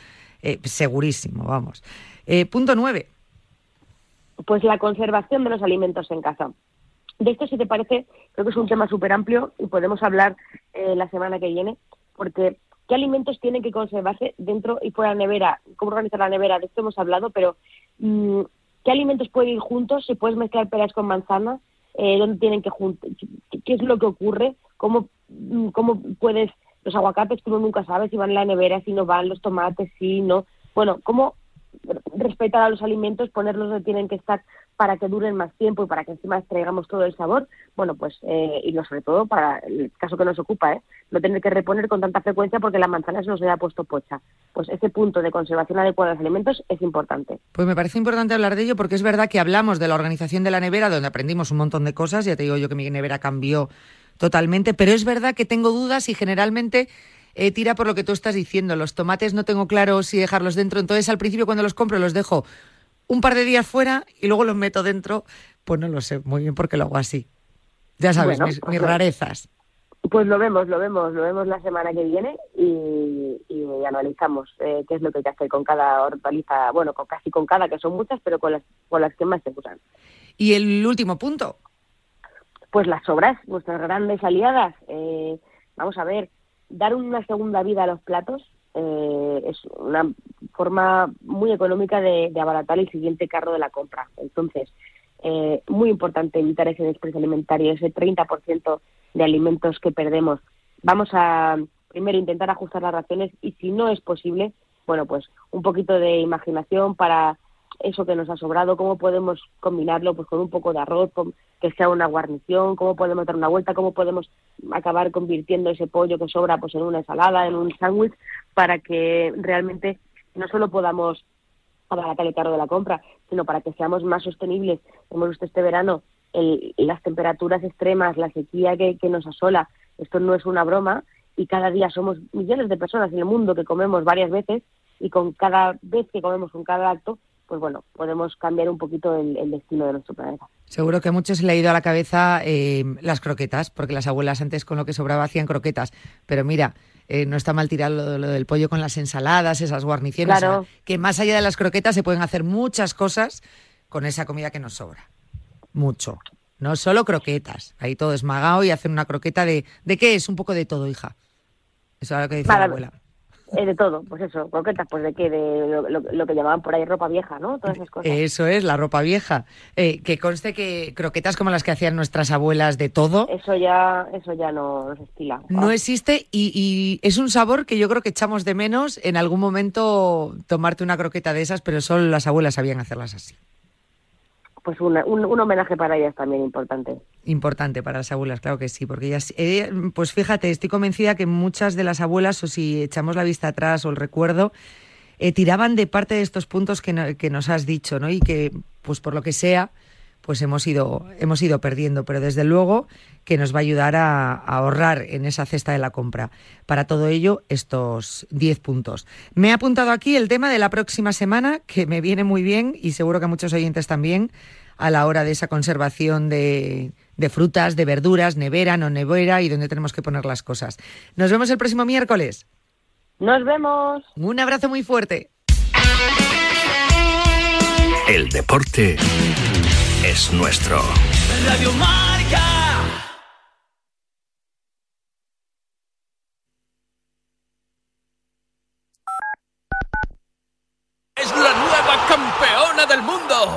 eh, segurísimo, vamos. Eh, punto nueve.
Pues la conservación de los alimentos en casa. De esto, si te parece, creo que es un tema súper amplio y podemos hablar eh, la semana que viene, porque ¿qué alimentos tienen que conservarse dentro y fuera de la nevera? ¿Cómo organizar la nevera? De esto hemos hablado, pero mm, ¿qué alimentos pueden ir juntos? ¿Se puedes mezclar peras con manzanas? Eh, ¿Dónde tienen que juntar? ¿Qué es lo que ocurre? ¿Cómo, mm, ¿Cómo puedes...? Los aguacates, tú nunca sabes si van en la nevera, si no van, los tomates, si no. Bueno, ¿cómo respetar a los alimentos, ponerlos donde tienen que estar para que duren más tiempo y para que encima extraigamos todo el sabor, bueno, pues, eh, y sobre todo para el caso que nos ocupa, ¿eh? no tener que reponer con tanta frecuencia porque la manzana se nos haya puesto pocha. Pues ese punto de conservación adecuada de los alimentos es importante.
Pues me parece importante hablar de ello porque es verdad que hablamos de la organización de la nevera, donde aprendimos un montón de cosas, ya te digo yo que mi nevera cambió totalmente, pero es verdad que tengo dudas y generalmente eh, tira por lo que tú estás diciendo. Los tomates no tengo claro si dejarlos dentro, entonces al principio cuando los compro los dejo un par de días fuera y luego los meto dentro, pues no lo sé muy bien porque lo hago así. Ya sabes, mis, pues rarezas.
Pues lo vemos, lo vemos, lo vemos la semana que viene y, analizamos eh, qué es lo que hay que hacer con cada hortaliza, bueno, con casi con cada, que son muchas, pero con las, con las que más se usan.
Y el último punto.
Pues las sobras, nuestras grandes aliadas. Eh, vamos a ver, dar una segunda vida a los platos eh, es una forma muy económica de, abaratar el siguiente carro de la compra. Entonces, eh, muy importante evitar ese desprecio alimentario, ese 30% de alimentos que perdemos. Vamos a primero intentar ajustar las raciones y si no es posible, bueno, pues un poquito de imaginación para eso que nos ha sobrado, cómo podemos combinarlo pues con un poco de arroz, que sea una guarnición, cómo podemos dar una vuelta, cómo podemos acabar convirtiendo ese pollo que sobra pues en una ensalada, en un sándwich, para que realmente no solo podamos abaratar el carro de la compra, sino para que seamos más sostenibles. Hemos visto este verano el, las temperaturas extremas, la sequía que, nos asola. Esto no es una broma y cada día somos millones de personas en el mundo que comemos varias veces y con cada vez que comemos un cada acto pues bueno, podemos cambiar un poquito el, destino de nuestro planeta.
Seguro que a muchos le ha ido a la cabeza eh, las croquetas, porque las abuelas antes con lo que sobraba hacían croquetas. Pero mira, eh, no está mal tirar lo, del pollo con las ensaladas, esas guarniciones. que más allá de las croquetas se pueden hacer muchas cosas con esa comida que nos sobra. Mucho. No solo croquetas. Ahí todo esmagado y hacer una croqueta de... ¿De qué es? Un poco de todo, hija. Eso es lo que dice la abuela.
Eh, de todo, pues eso, croquetas, pues de qué, de lo, que llamaban por ahí ropa vieja, ¿no? Todas esas cosas.
Eso es, la ropa vieja. Eh, que conste que croquetas como las que hacían nuestras abuelas de todo.
Eso ya, eso ya no, se estila.
No existe y, y, es un sabor que yo creo que echamos de menos en algún momento tomarte una croqueta de esas, pero solo las abuelas sabían hacerlas así
pues un, un, homenaje para ellas también importante.
Importante para las abuelas, claro que sí, porque ellas, eh, pues fíjate, estoy convencida que muchas de las abuelas, o si echamos la vista atrás o el recuerdo, eh, tiraban de parte de estos puntos que, que nos has dicho, ¿no? Y que, pues por lo que sea, pues hemos ido, hemos ido perdiendo, pero desde luego que nos va a ayudar a, ahorrar en esa cesta de la compra. Para todo ello, estos 10 puntos. Me he apuntado aquí el tema de la próxima semana, que me viene muy bien y seguro que a muchos oyentes también, a la hora de esa conservación de, de frutas, de verduras, nevera, no nevera y donde tenemos que poner las cosas. Nos vemos el próximo miércoles.
Nos vemos.
Un abrazo muy fuerte.
El deporte es nuestro. Marca.
Es la nueva campeona del mundo.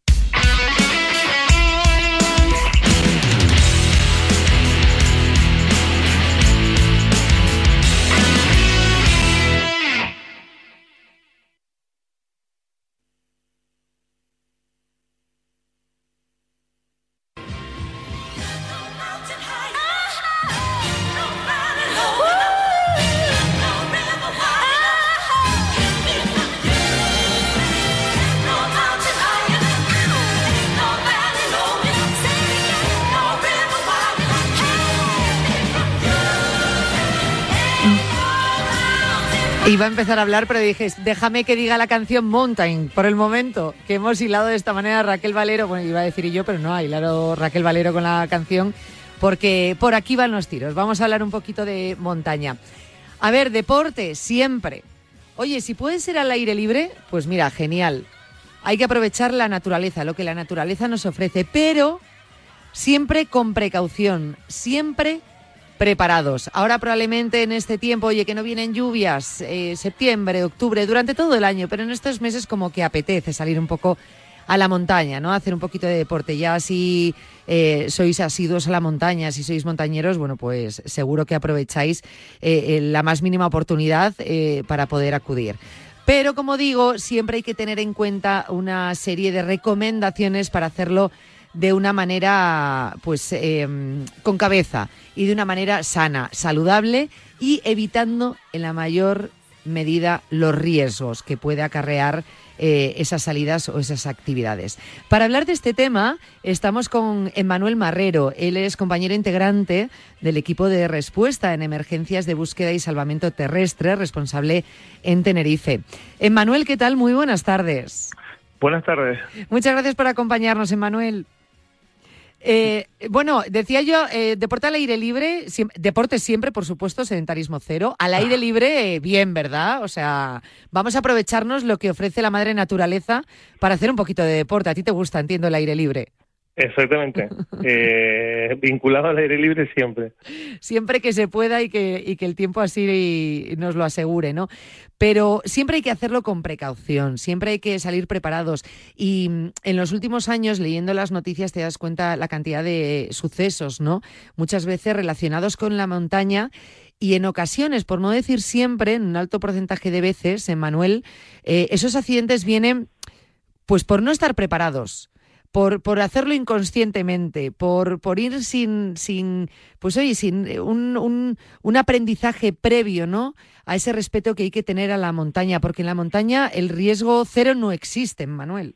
Iba a empezar a hablar, pero dije, déjame que diga la canción Mountain por el momento, que hemos hilado de esta manera Raquel Valero, bueno, iba a decir yo, pero no, ha hilado Raquel Valero con la canción, porque por aquí van los tiros. Vamos a hablar un poquito de montaña. A ver, deporte, siempre. Oye, si puede ser al aire libre, pues mira, genial. Hay que aprovechar la naturaleza, lo que la naturaleza nos ofrece, pero siempre con precaución, siempre preparados. Ahora probablemente en este tiempo, oye, que no vienen lluvias, eh, septiembre, octubre, durante todo el año, pero en estos meses como que apetece salir un poco a la montaña, ¿no? Hacer un poquito de deporte. Ya si eh, sois asiduos a la montaña, si sois montañeros, bueno, pues seguro que aprovecháis eh, la más mínima oportunidad para poder acudir. Pero como digo, siempre hay que tener en cuenta una serie de recomendaciones para hacerlo de una manera, pues, em, con cabeza y de una manera sana, saludable y evitando en la mayor medida los riesgos que puede acarrear eh, esas salidas o esas actividades. Para hablar de este tema, estamos con Emmanuel Marrero. Él es compañero integrante del equipo de respuesta en emergencias de búsqueda y salvamento terrestre, responsable en Tenerife. Emmanuel, ¿qué tal? Muy buenas tardes.
Buenas tardes.
Muchas gracias por acompañarnos, Emmanuel. Eh, bueno, decía yo, eh, deporte al aire libre, deporte siempre, por supuesto, sedentarismo cero. Al aire libre, bien, ¿verdad? O sea, vamos a aprovecharnos lo que ofrece la madre naturaleza para hacer un poquito de deporte. A ti te gusta, entiendo, el aire libre.
Exactamente. Eh, vinculado al aire libre siempre.
Siempre que se pueda y que, y que el tiempo así nos lo asegure, ¿no? Pero siempre hay que hacerlo con precaución, siempre hay que salir preparados. Y mm, en los últimos años, leyendo las noticias, te das cuenta la cantidad de sucesos, ¿no? Muchas veces relacionados con la montaña y en ocasiones, por no decir siempre, en un alto porcentaje de veces, en Manuel, eh, esos accidentes vienen pues por no estar preparados por, por hacerlo inconscientemente, por, por ir sin, sin, pues oye, sin un, un, un, aprendizaje previo, ¿no? A ese respeto que hay que tener a la montaña, porque en la montaña el riesgo cero no existe, Manuel.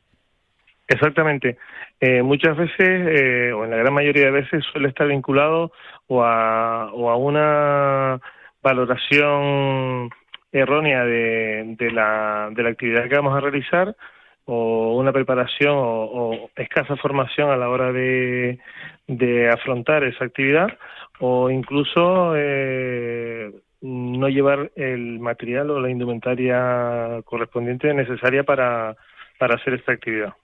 Exactamente. Eh, muchas veces, eh, o en la gran mayoría de veces, suele estar vinculado o a, o a una valoración errónea de, de, la, de la actividad que vamos a realizar o una preparación o, escasa formación a la hora de, de afrontar esa actividad o incluso eh, no llevar el material o la indumentaria correspondiente necesaria para, para hacer esta actividad.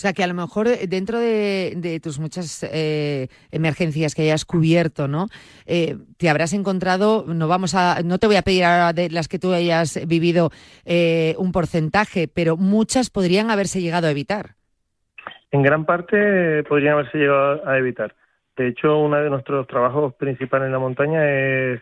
O sea, que a lo mejor eh, dentro de, tus muchas eh, emergencias que hayas cubierto, ¿no? Eh, te habrás encontrado, no vamos a, no te voy a pedir ahora de las que tú hayas vivido un porcentaje, pero muchas podrían haberse llegado a evitar.
En gran parte podrían haberse llegado a evitar. De hecho, uno de nuestros trabajos principales en la montaña es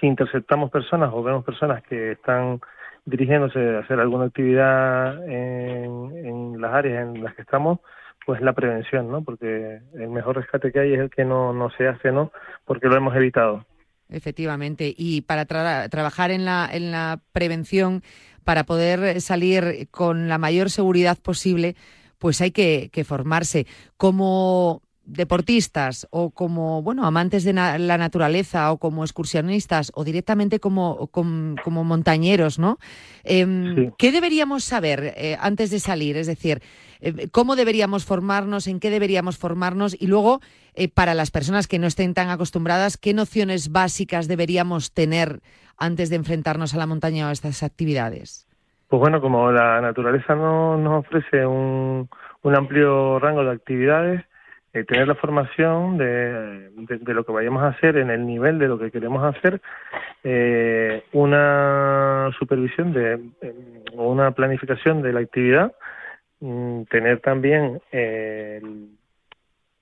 si interceptamos personas o vemos personas que están dirigiéndose a hacer alguna actividad en, las áreas en las que estamos, pues la prevención, ¿no? Porque el mejor rescate que hay es el que no, no se hace, ¿no? Porque lo hemos evitado.
Efectivamente. Y para trabajar en la, en la prevención, para poder salir con la mayor seguridad posible, pues hay que, que formarse. Como deportistas o como bueno amantes de la naturaleza o como excursionistas o directamente como, como, montañeros, ¿no? Em, ¿Qué deberíamos saber eh, antes de salir? Es decir, eh, ¿cómo deberíamos formarnos? ¿En qué deberíamos formarnos? Y luego, eh, para las personas que no estén tan acostumbradas, ¿qué nociones básicas deberíamos tener antes de enfrentarnos a la montaña o a estas actividades?
Pues bueno, como la naturaleza no, nos ofrece un, un amplio rango de actividades, eh, tener la formación de, de, lo que vayamos a hacer en el nivel de lo que queremos hacer, eh, una supervisión de, o una planificación de la actividad, mm, tener también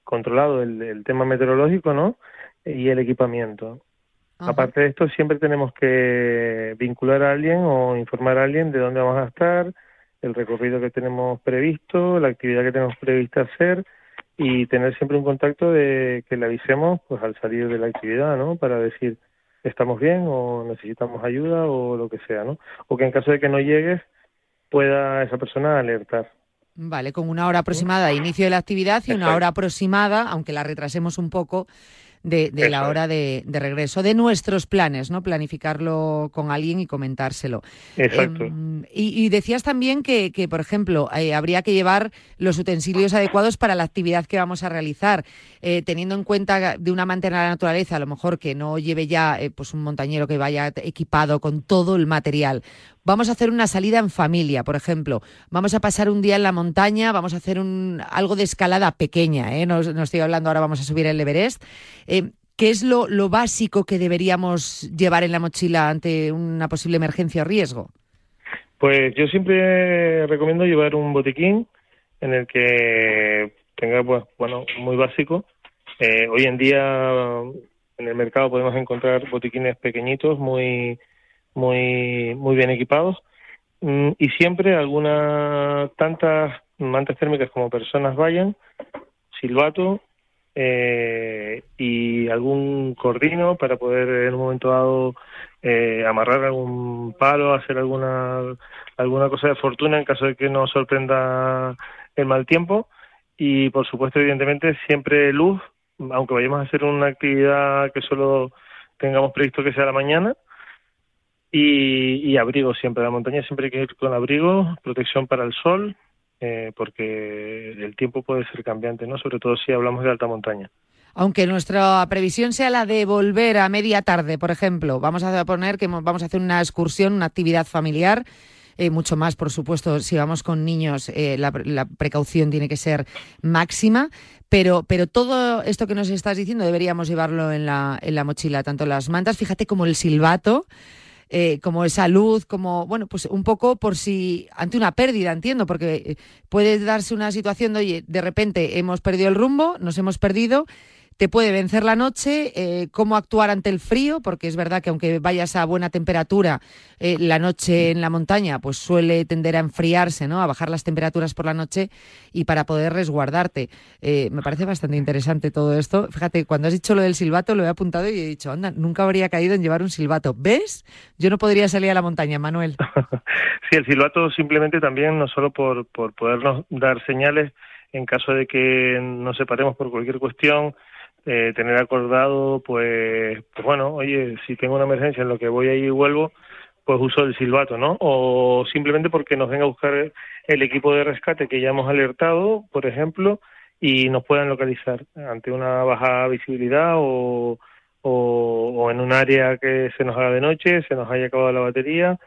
controlado el, tema meteorológico ¿no? y el equipamiento. Aparte de esto, siempre tenemos que vincular a alguien o informar a alguien de dónde vamos a estar, el recorrido que tenemos previsto, la actividad que tenemos prevista hacer, y tener siempre un contacto de que le avisemos pues al salir de la actividad, ¿no? Para decir estamos bien o necesitamos ayuda o lo que sea, ¿no? O que en caso de que no llegues pueda esa persona alertar.
Vale, con una hora aproximada de inicio de la actividad y una hora aproximada, aunque la retrasemos un poco, de, la hora de, regreso, de nuestros planes, ¿no? Planificarlo con alguien y comentárselo.
Exacto.
Em, y, decías también que, que por ejemplo, eh, habría que llevar los utensilios adecuados para la actividad que vamos a realizar, eh, teniendo en cuenta de una amante de la naturaleza, a lo mejor que no lleve ya eh, pues un montañero que vaya equipado con todo el material. Vamos a hacer una salida en familia, por ejemplo. Vamos a pasar un día en la montaña, vamos a hacer un, algo de escalada pequeña, no, estoy hablando ahora, vamos a subir el Everest. Eh, ¿Qué es lo, básico que deberíamos llevar en la mochila ante una posible emergencia o riesgo?
Pues yo siempre recomiendo llevar un botiquín en el que tenga, pues, bueno, muy básico. Eh, hoy en día en el mercado podemos encontrar botiquines pequeñitos, muy, muy, muy bien equipados mm, y siempre algunas tantas mantas térmicas como personas vayan, silbato eh, y algún cordino para poder en un momento dado eh, amarrar algún palo, hacer alguna alguna cosa de fortuna en caso de que nos sorprenda el mal tiempo. Y por supuesto evidentemente siempre luz aunque vayamos a hacer una actividad que solo tengamos previsto que sea la mañana. Y, abrigo siempre la montaña siempre hay que ir con abrigo protección para el sol eh, porque el tiempo puede ser cambiante no sobre todo si hablamos de alta montaña
aunque nuestra previsión sea la de volver a media tarde, por ejemplo, vamos a poner que vamos a hacer una excursión, una actividad familiar, eh, mucho más, por supuesto, si vamos con niños, eh, la, precaución tiene que ser máxima, pero, pero todo esto que nos estás diciendo deberíamos llevarlo en la, en la mochila, tanto las mantas, fíjate como el silbato. Eh, como esa luz, como, bueno, pues un poco por si, ante una pérdida, entiendo, porque puede darse una situación de, oye, de repente hemos perdido el rumbo, nos hemos perdido, te puede vencer la noche, eh, cómo actuar ante el frío, porque es verdad que aunque vayas a buena temperatura, eh, la noche en la montaña pues suele tender a enfriarse, ¿no? a bajar las temperaturas por la noche y para poder resguardarte. Eh, me parece bastante interesante todo esto. Fíjate, cuando has dicho lo del silbato lo he apuntado y he dicho, anda, nunca habría caído en llevar un silbato. ¿Ves? Yo no podría salir a la montaña, Manuel.
sí, el silbato simplemente también, no solo por, por podernos dar señales en caso de que nos separemos por cualquier cuestión, eh, tener acordado, pues, pues bueno, oye, si tengo una emergencia en lo que voy ahí y vuelvo, pues uso el silbato, ¿no? O simplemente porque nos venga a buscar el equipo de rescate que ya hemos alertado, por ejemplo, y nos puedan localizar ante una baja visibilidad o, o, en un área que se nos haga de noche, se nos haya acabado la batería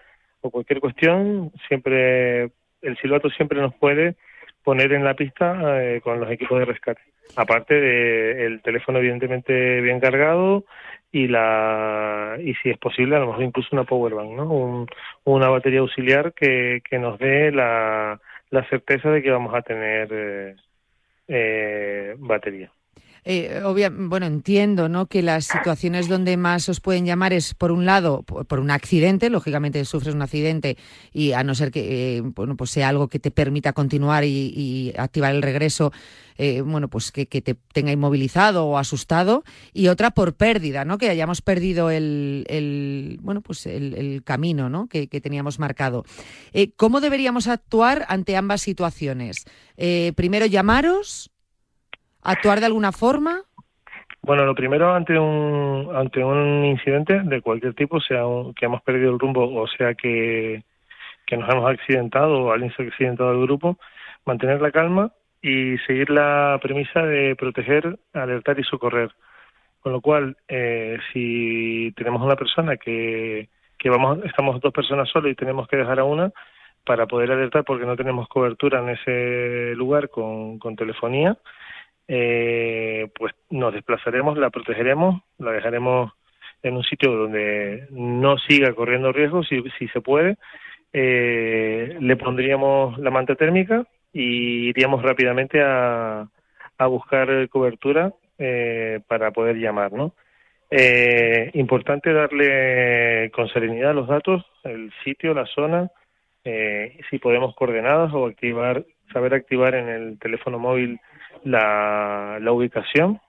o cualquier cuestión, siempre el silbato siempre nos puede poner en la pista eh, con los equipos de rescate. Aparte de el teléfono evidentemente bien cargado y la y si es posible a lo mejor incluso una power bank, ¿no? una batería auxiliar que, que nos dé la, la certeza de que vamos a tener eh, eh batería.
Eh, bueno, entiendo ¿no? que las situaciones donde más os pueden llamar es, por un lado, por, un accidente, lógicamente sufres un accidente y a no ser que eh, bueno, pues sea algo que te permita continuar y, activar el regreso, eh, bueno, pues que, te tenga inmovilizado o asustado, y otra por pérdida, ¿no? que hayamos perdido el, bueno, pues el, camino ¿no? que, teníamos marcado. ¿Cómo deberíamos actuar ante ambas situaciones? primero, llamaros actuar de alguna forma?
Bueno, lo primero ante un ante un incidente de cualquier tipo, sea que hemos perdido el rumbo o sea que, que nos hemos accidentado o alguien se ha accidentado del grupo, mantener la calma y seguir la premisa de proteger, alertar y socorrer. Con lo cual, eh, si tenemos una persona que, que vamos, estamos dos personas solas y tenemos que dejar a una para poder alertar porque no tenemos cobertura en ese lugar con, con telefonía, eh, pues nos desplazaremos, la protegeremos, la dejaremos en un sitio donde no siga corriendo riesgo, si, si se puede, eh, le pondríamos la manta térmica y iríamos rápidamente a, a buscar cobertura eh, para poder llamar, ¿no? Eh, importante darle con serenidad los datos, el sitio, la zona, eh, si podemos coordenadas o activar, saber activar en el teléfono móvil la, la ubicación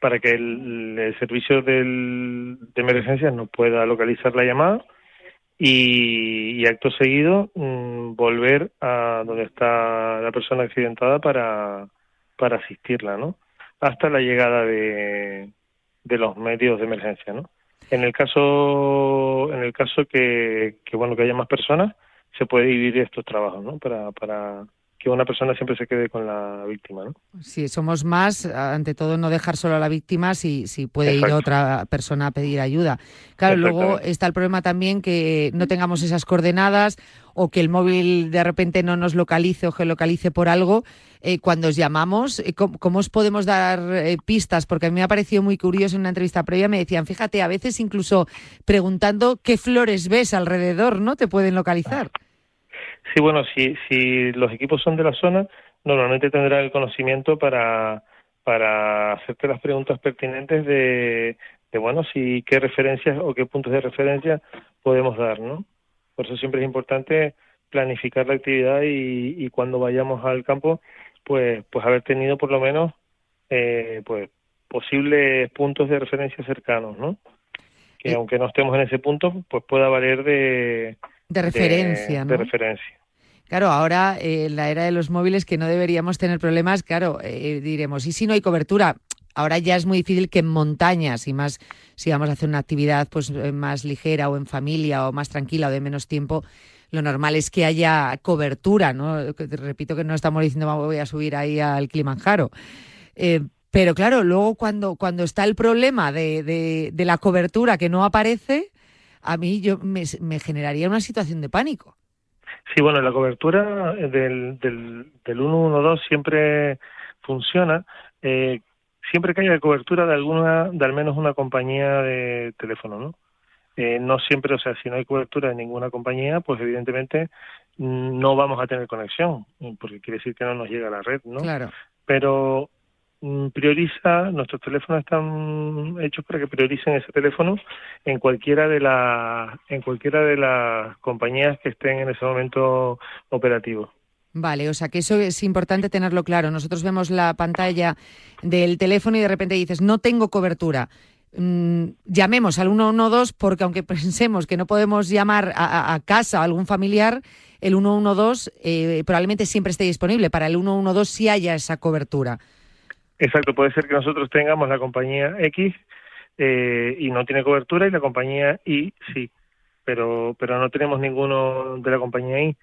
para que el, servicio del, de emergencias no pueda localizar la llamada y, acto seguido mm, volver a donde está la persona accidentada para, para asistirla, ¿no? Hasta la llegada de, de los medios de emergencia, ¿no? En el caso, en el caso que, que bueno que haya más personas, se puede dividir estos trabajos, ¿no? Para, para que una persona siempre se quede con la víctima, ¿no?
Sí, somos más, ante todo no dejar solo a la víctima si, si puede ir otra persona a pedir ayuda. Claro, luego está el problema también que no tengamos esas coordenadas o que el móvil de repente no nos localice o geolocalice por algo. Eh, cuando os llamamos, eh, ¿cómo, os podemos dar eh, pistas? Porque a mí me ha parecido muy curioso en una entrevista previa, me decían, fíjate, a veces incluso preguntando qué flores ves alrededor, ¿no? Te pueden localizar.
Sí, bueno, si, si los equipos son de la zona, normalmente tendrán el conocimiento para, para hacerte las preguntas pertinentes de, de, bueno, si qué referencias o qué puntos de referencia podemos dar, ¿no? Por eso siempre es importante planificar la actividad y, y cuando vayamos al campo, pues, pues haber tenido por lo menos, eh, pues, posibles puntos de referencia cercanos, ¿no? Que eh. aunque no estemos en ese punto, pues pueda valer de,
de referencia,
¿no? De referencia.
Claro, ahora eh, en la era de los móviles que no deberíamos tener problemas, claro, eh, diremos, ¿y si no hay cobertura? Ahora ya es muy difícil que en montañas y más si vamos a hacer una actividad pues eh, más ligera o en familia o más tranquila o de menos tiempo, lo normal es que haya cobertura, ¿no? Repito que no estamos diciendo voy a subir ahí al Kilimanjaro. pero claro, luego cuando, cuando está el problema de, de, de, la cobertura que no aparece, a mí yo me generaría una situación de pánico.
Sí, bueno, la cobertura del, del, del 112 siempre funciona. Eh, siempre que haya cobertura de alguna, de al menos una compañía de teléfono, ¿no? Eh, no siempre, o sea, si no hay cobertura de ninguna compañía, pues evidentemente no vamos a tener conexión, porque quiere decir que no nos llega a la red, ¿no?
Claro.
Pero prioriza, nuestros teléfonos están hechos para que prioricen ese teléfono en cualquiera de las en cualquiera de las compañías que estén en ese momento operativo.
Vale, o sea que eso es importante tenerlo claro. Nosotros vemos la pantalla del teléfono y de repente dices, no tengo cobertura. Mm, llamemos al 112 porque aunque pensemos que no podemos llamar a, casa a algún familiar, el 112 eh, probablemente siempre esté disponible. Para el 112 sí haya esa cobertura.
Exacto, puede ser que nosotros tengamos la compañía X eh, y no tiene cobertura y la compañía Y sí, pero pero no tenemos ninguno de la compañía Y.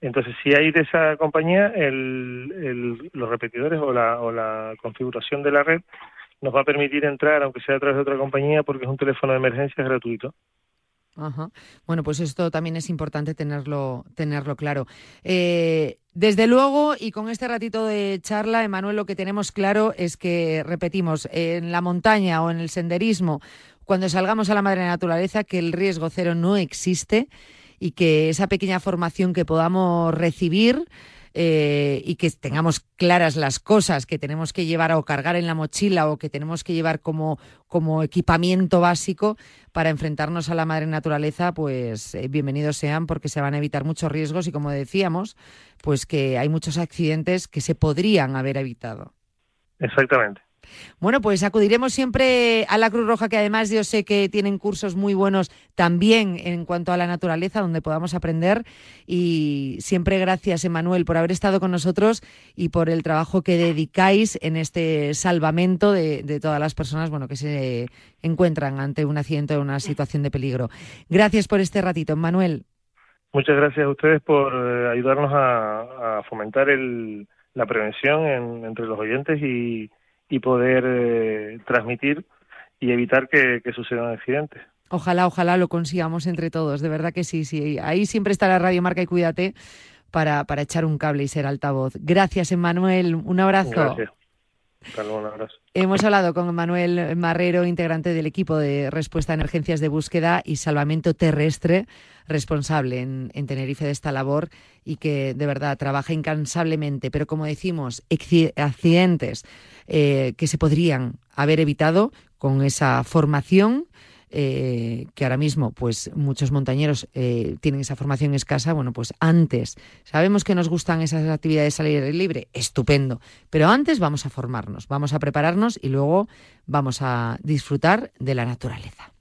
Entonces, si hay de esa compañía, el, el, los repetidores o la, o la configuración de la red nos va a permitir entrar, aunque sea a través de otra compañía, porque es un teléfono de emergencia gratuito.
Ajá. Bueno, pues esto también es importante tenerlo, tenerlo claro. Eh, desde luego, y con este ratito de charla, Emanuel, lo que tenemos claro es que, repetimos, en la montaña o en el senderismo, cuando salgamos a la madre naturaleza, que el riesgo cero no existe y que esa pequeña formación que podamos recibir eh, y que tengamos claras las cosas que tenemos que llevar o cargar en la mochila o que tenemos que llevar como, como equipamiento básico para enfrentarnos a la madre naturaleza, pues eh, bienvenidos sean porque se van a evitar muchos riesgos y como decíamos, pues que hay muchos accidentes que se podrían haber evitado.
Exactamente.
Bueno, pues acudiremos siempre a la Cruz Roja, que además yo sé que tienen cursos muy buenos también en cuanto a la naturaleza, donde podamos aprender. Y siempre gracias, Emanuel, por haber estado con nosotros y por el trabajo que dedicáis en este salvamento de, todas las personas bueno, que se encuentran ante un accidente o una situación de peligro. Gracias por este ratito, Emanuel.
Muchas gracias a ustedes por eh, ayudarnos a, fomentar la prevención entre los oyentes y, y poder eh, transmitir y evitar que, sucedan accidentes.
Ojalá, ojalá lo consigamos entre todos, de verdad que sí, sí. Ahí siempre está la Radio Marca y cuídate para, para echar un cable y ser altavoz. Gracias, Emmanuel. Un abrazo.
Gracias.
Hemos hablado con Manuel Marrero, integrante del equipo de respuesta a emergencias de búsqueda y salvamento terrestre, responsable en, Tenerife de esta labor y que de verdad trabaja incansablemente. Pero como decimos, accidentes eh, que se podrían haber evitado con esa formación eh, que ahora mismo pues muchos montañeros eh, tienen esa formación escasa, bueno, pues antes sabemos que nos gustan esas actividades salir libre, estupendo, pero antes vamos a formarnos, vamos a prepararnos y luego vamos a disfrutar de la naturaleza.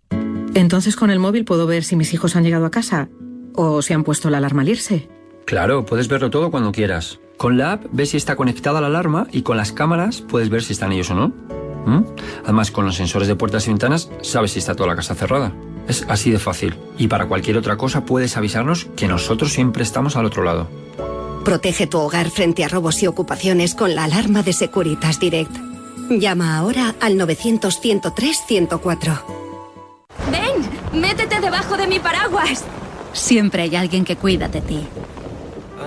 Entonces con el móvil puedo ver si mis hijos han llegado a casa o si han puesto la alarma al irse.
Claro, puedes verlo todo cuando quieras. Con la app ves si está conectada la alarma y con las cámaras puedes ver si están ellos o no. ¿Mm? Además, con los sensores de puertas y ventanas, sabes si está toda la casa cerrada. Es así de fácil. Y para cualquier otra cosa puedes avisarnos que nosotros siempre estamos al otro lado.
Protege tu hogar frente a robos y ocupaciones con la alarma de Securitas Direct. Llama ahora al 900-103-104.
¡Ven! ¡Métete debajo de mi paraguas!
Siempre hay alguien que cuida de ti.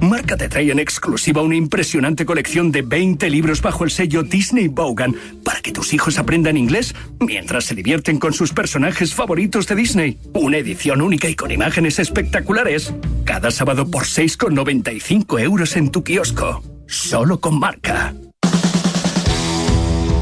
Marca te trae en exclusiva una impresionante colección de 20 libros bajo el sello Disney Bogan para que tus hijos aprendan inglés mientras se divierten con sus personajes favoritos de Disney. Una edición única y con imágenes espectaculares. Cada sábado por 6,95 euros en tu kiosco. Solo con marca.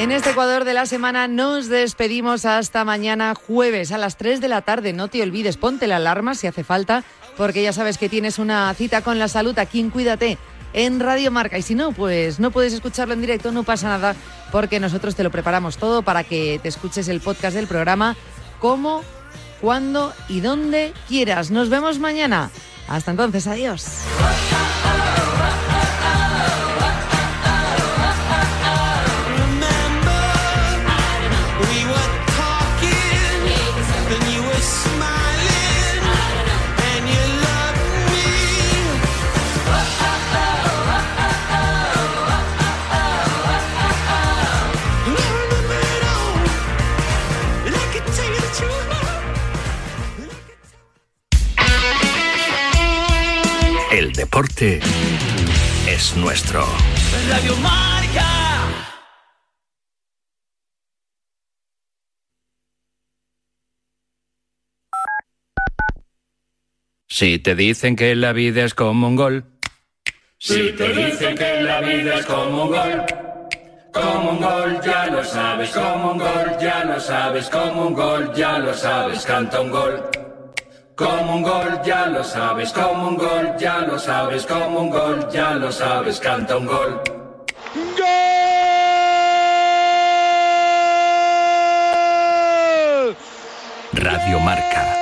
En este Ecuador de la semana nos despedimos hasta mañana jueves a las 3 de la tarde. No te olvides, ponte la alarma si hace falta, porque ya sabes que tienes una cita con la salud aquí en Cuídate en Radio Marca. Y si no, pues no puedes escucharlo en directo, no pasa nada, porque nosotros te lo preparamos todo para que te escuches el podcast del programa como, cuando y donde quieras. Nos vemos mañana. Hasta entonces, adiós.
El deporte es nuestro.
Radio Marca.
Si te dicen que la vida es como un gol.
Si te dicen que la vida es como un gol, como un gol, ya lo sabes, como un gol, ya lo sabes, como un gol, ya lo sabes, canta un gol. Como un gol, ya lo sabes, como un gol, ya lo sabes, como un gol, ya lo sabes, canta un gol.
Radio Marca.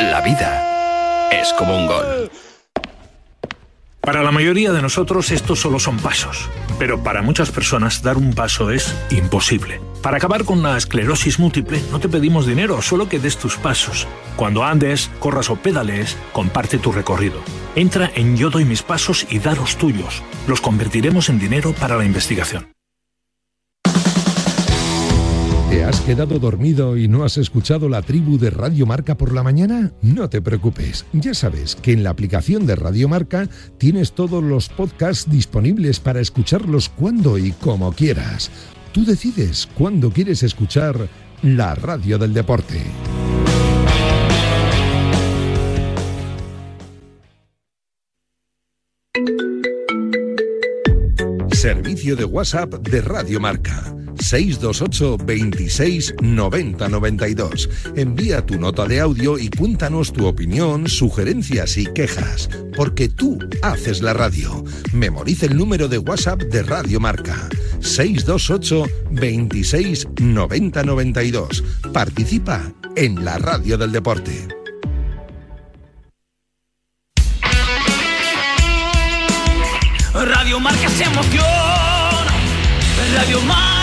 La vida es como un gol.
Para la mayoría de nosotros estos solo son pasos, pero para muchas personas dar un paso es imposible. Para acabar con la esclerosis múltiple no te pedimos dinero, solo que des tus pasos. Cuando andes, corras o pedalees, comparte tu recorrido. Entra en Yo doy mis pasos y da los tuyos. Los convertiremos en dinero para la investigación.
¿Te has quedado dormido y no has escuchado la tribu de Radio Marca por la mañana? No te preocupes, ya sabes que en la aplicación de Radio Marca tienes todos los podcasts disponibles para escucharlos cuando y como quieras. Tú decides cuándo quieres escuchar la radio del deporte. Servicio de WhatsApp de Radio Marca. 628 26 90 92. Envía tu nota de audio y cuéntanos tu opinión, sugerencias y quejas, porque tú haces la radio. Memoriza el número de WhatsApp de Radio Marca. 628 26 90 92. Participa en la radio del deporte.
Radio Marca se emociona. Radio Marca.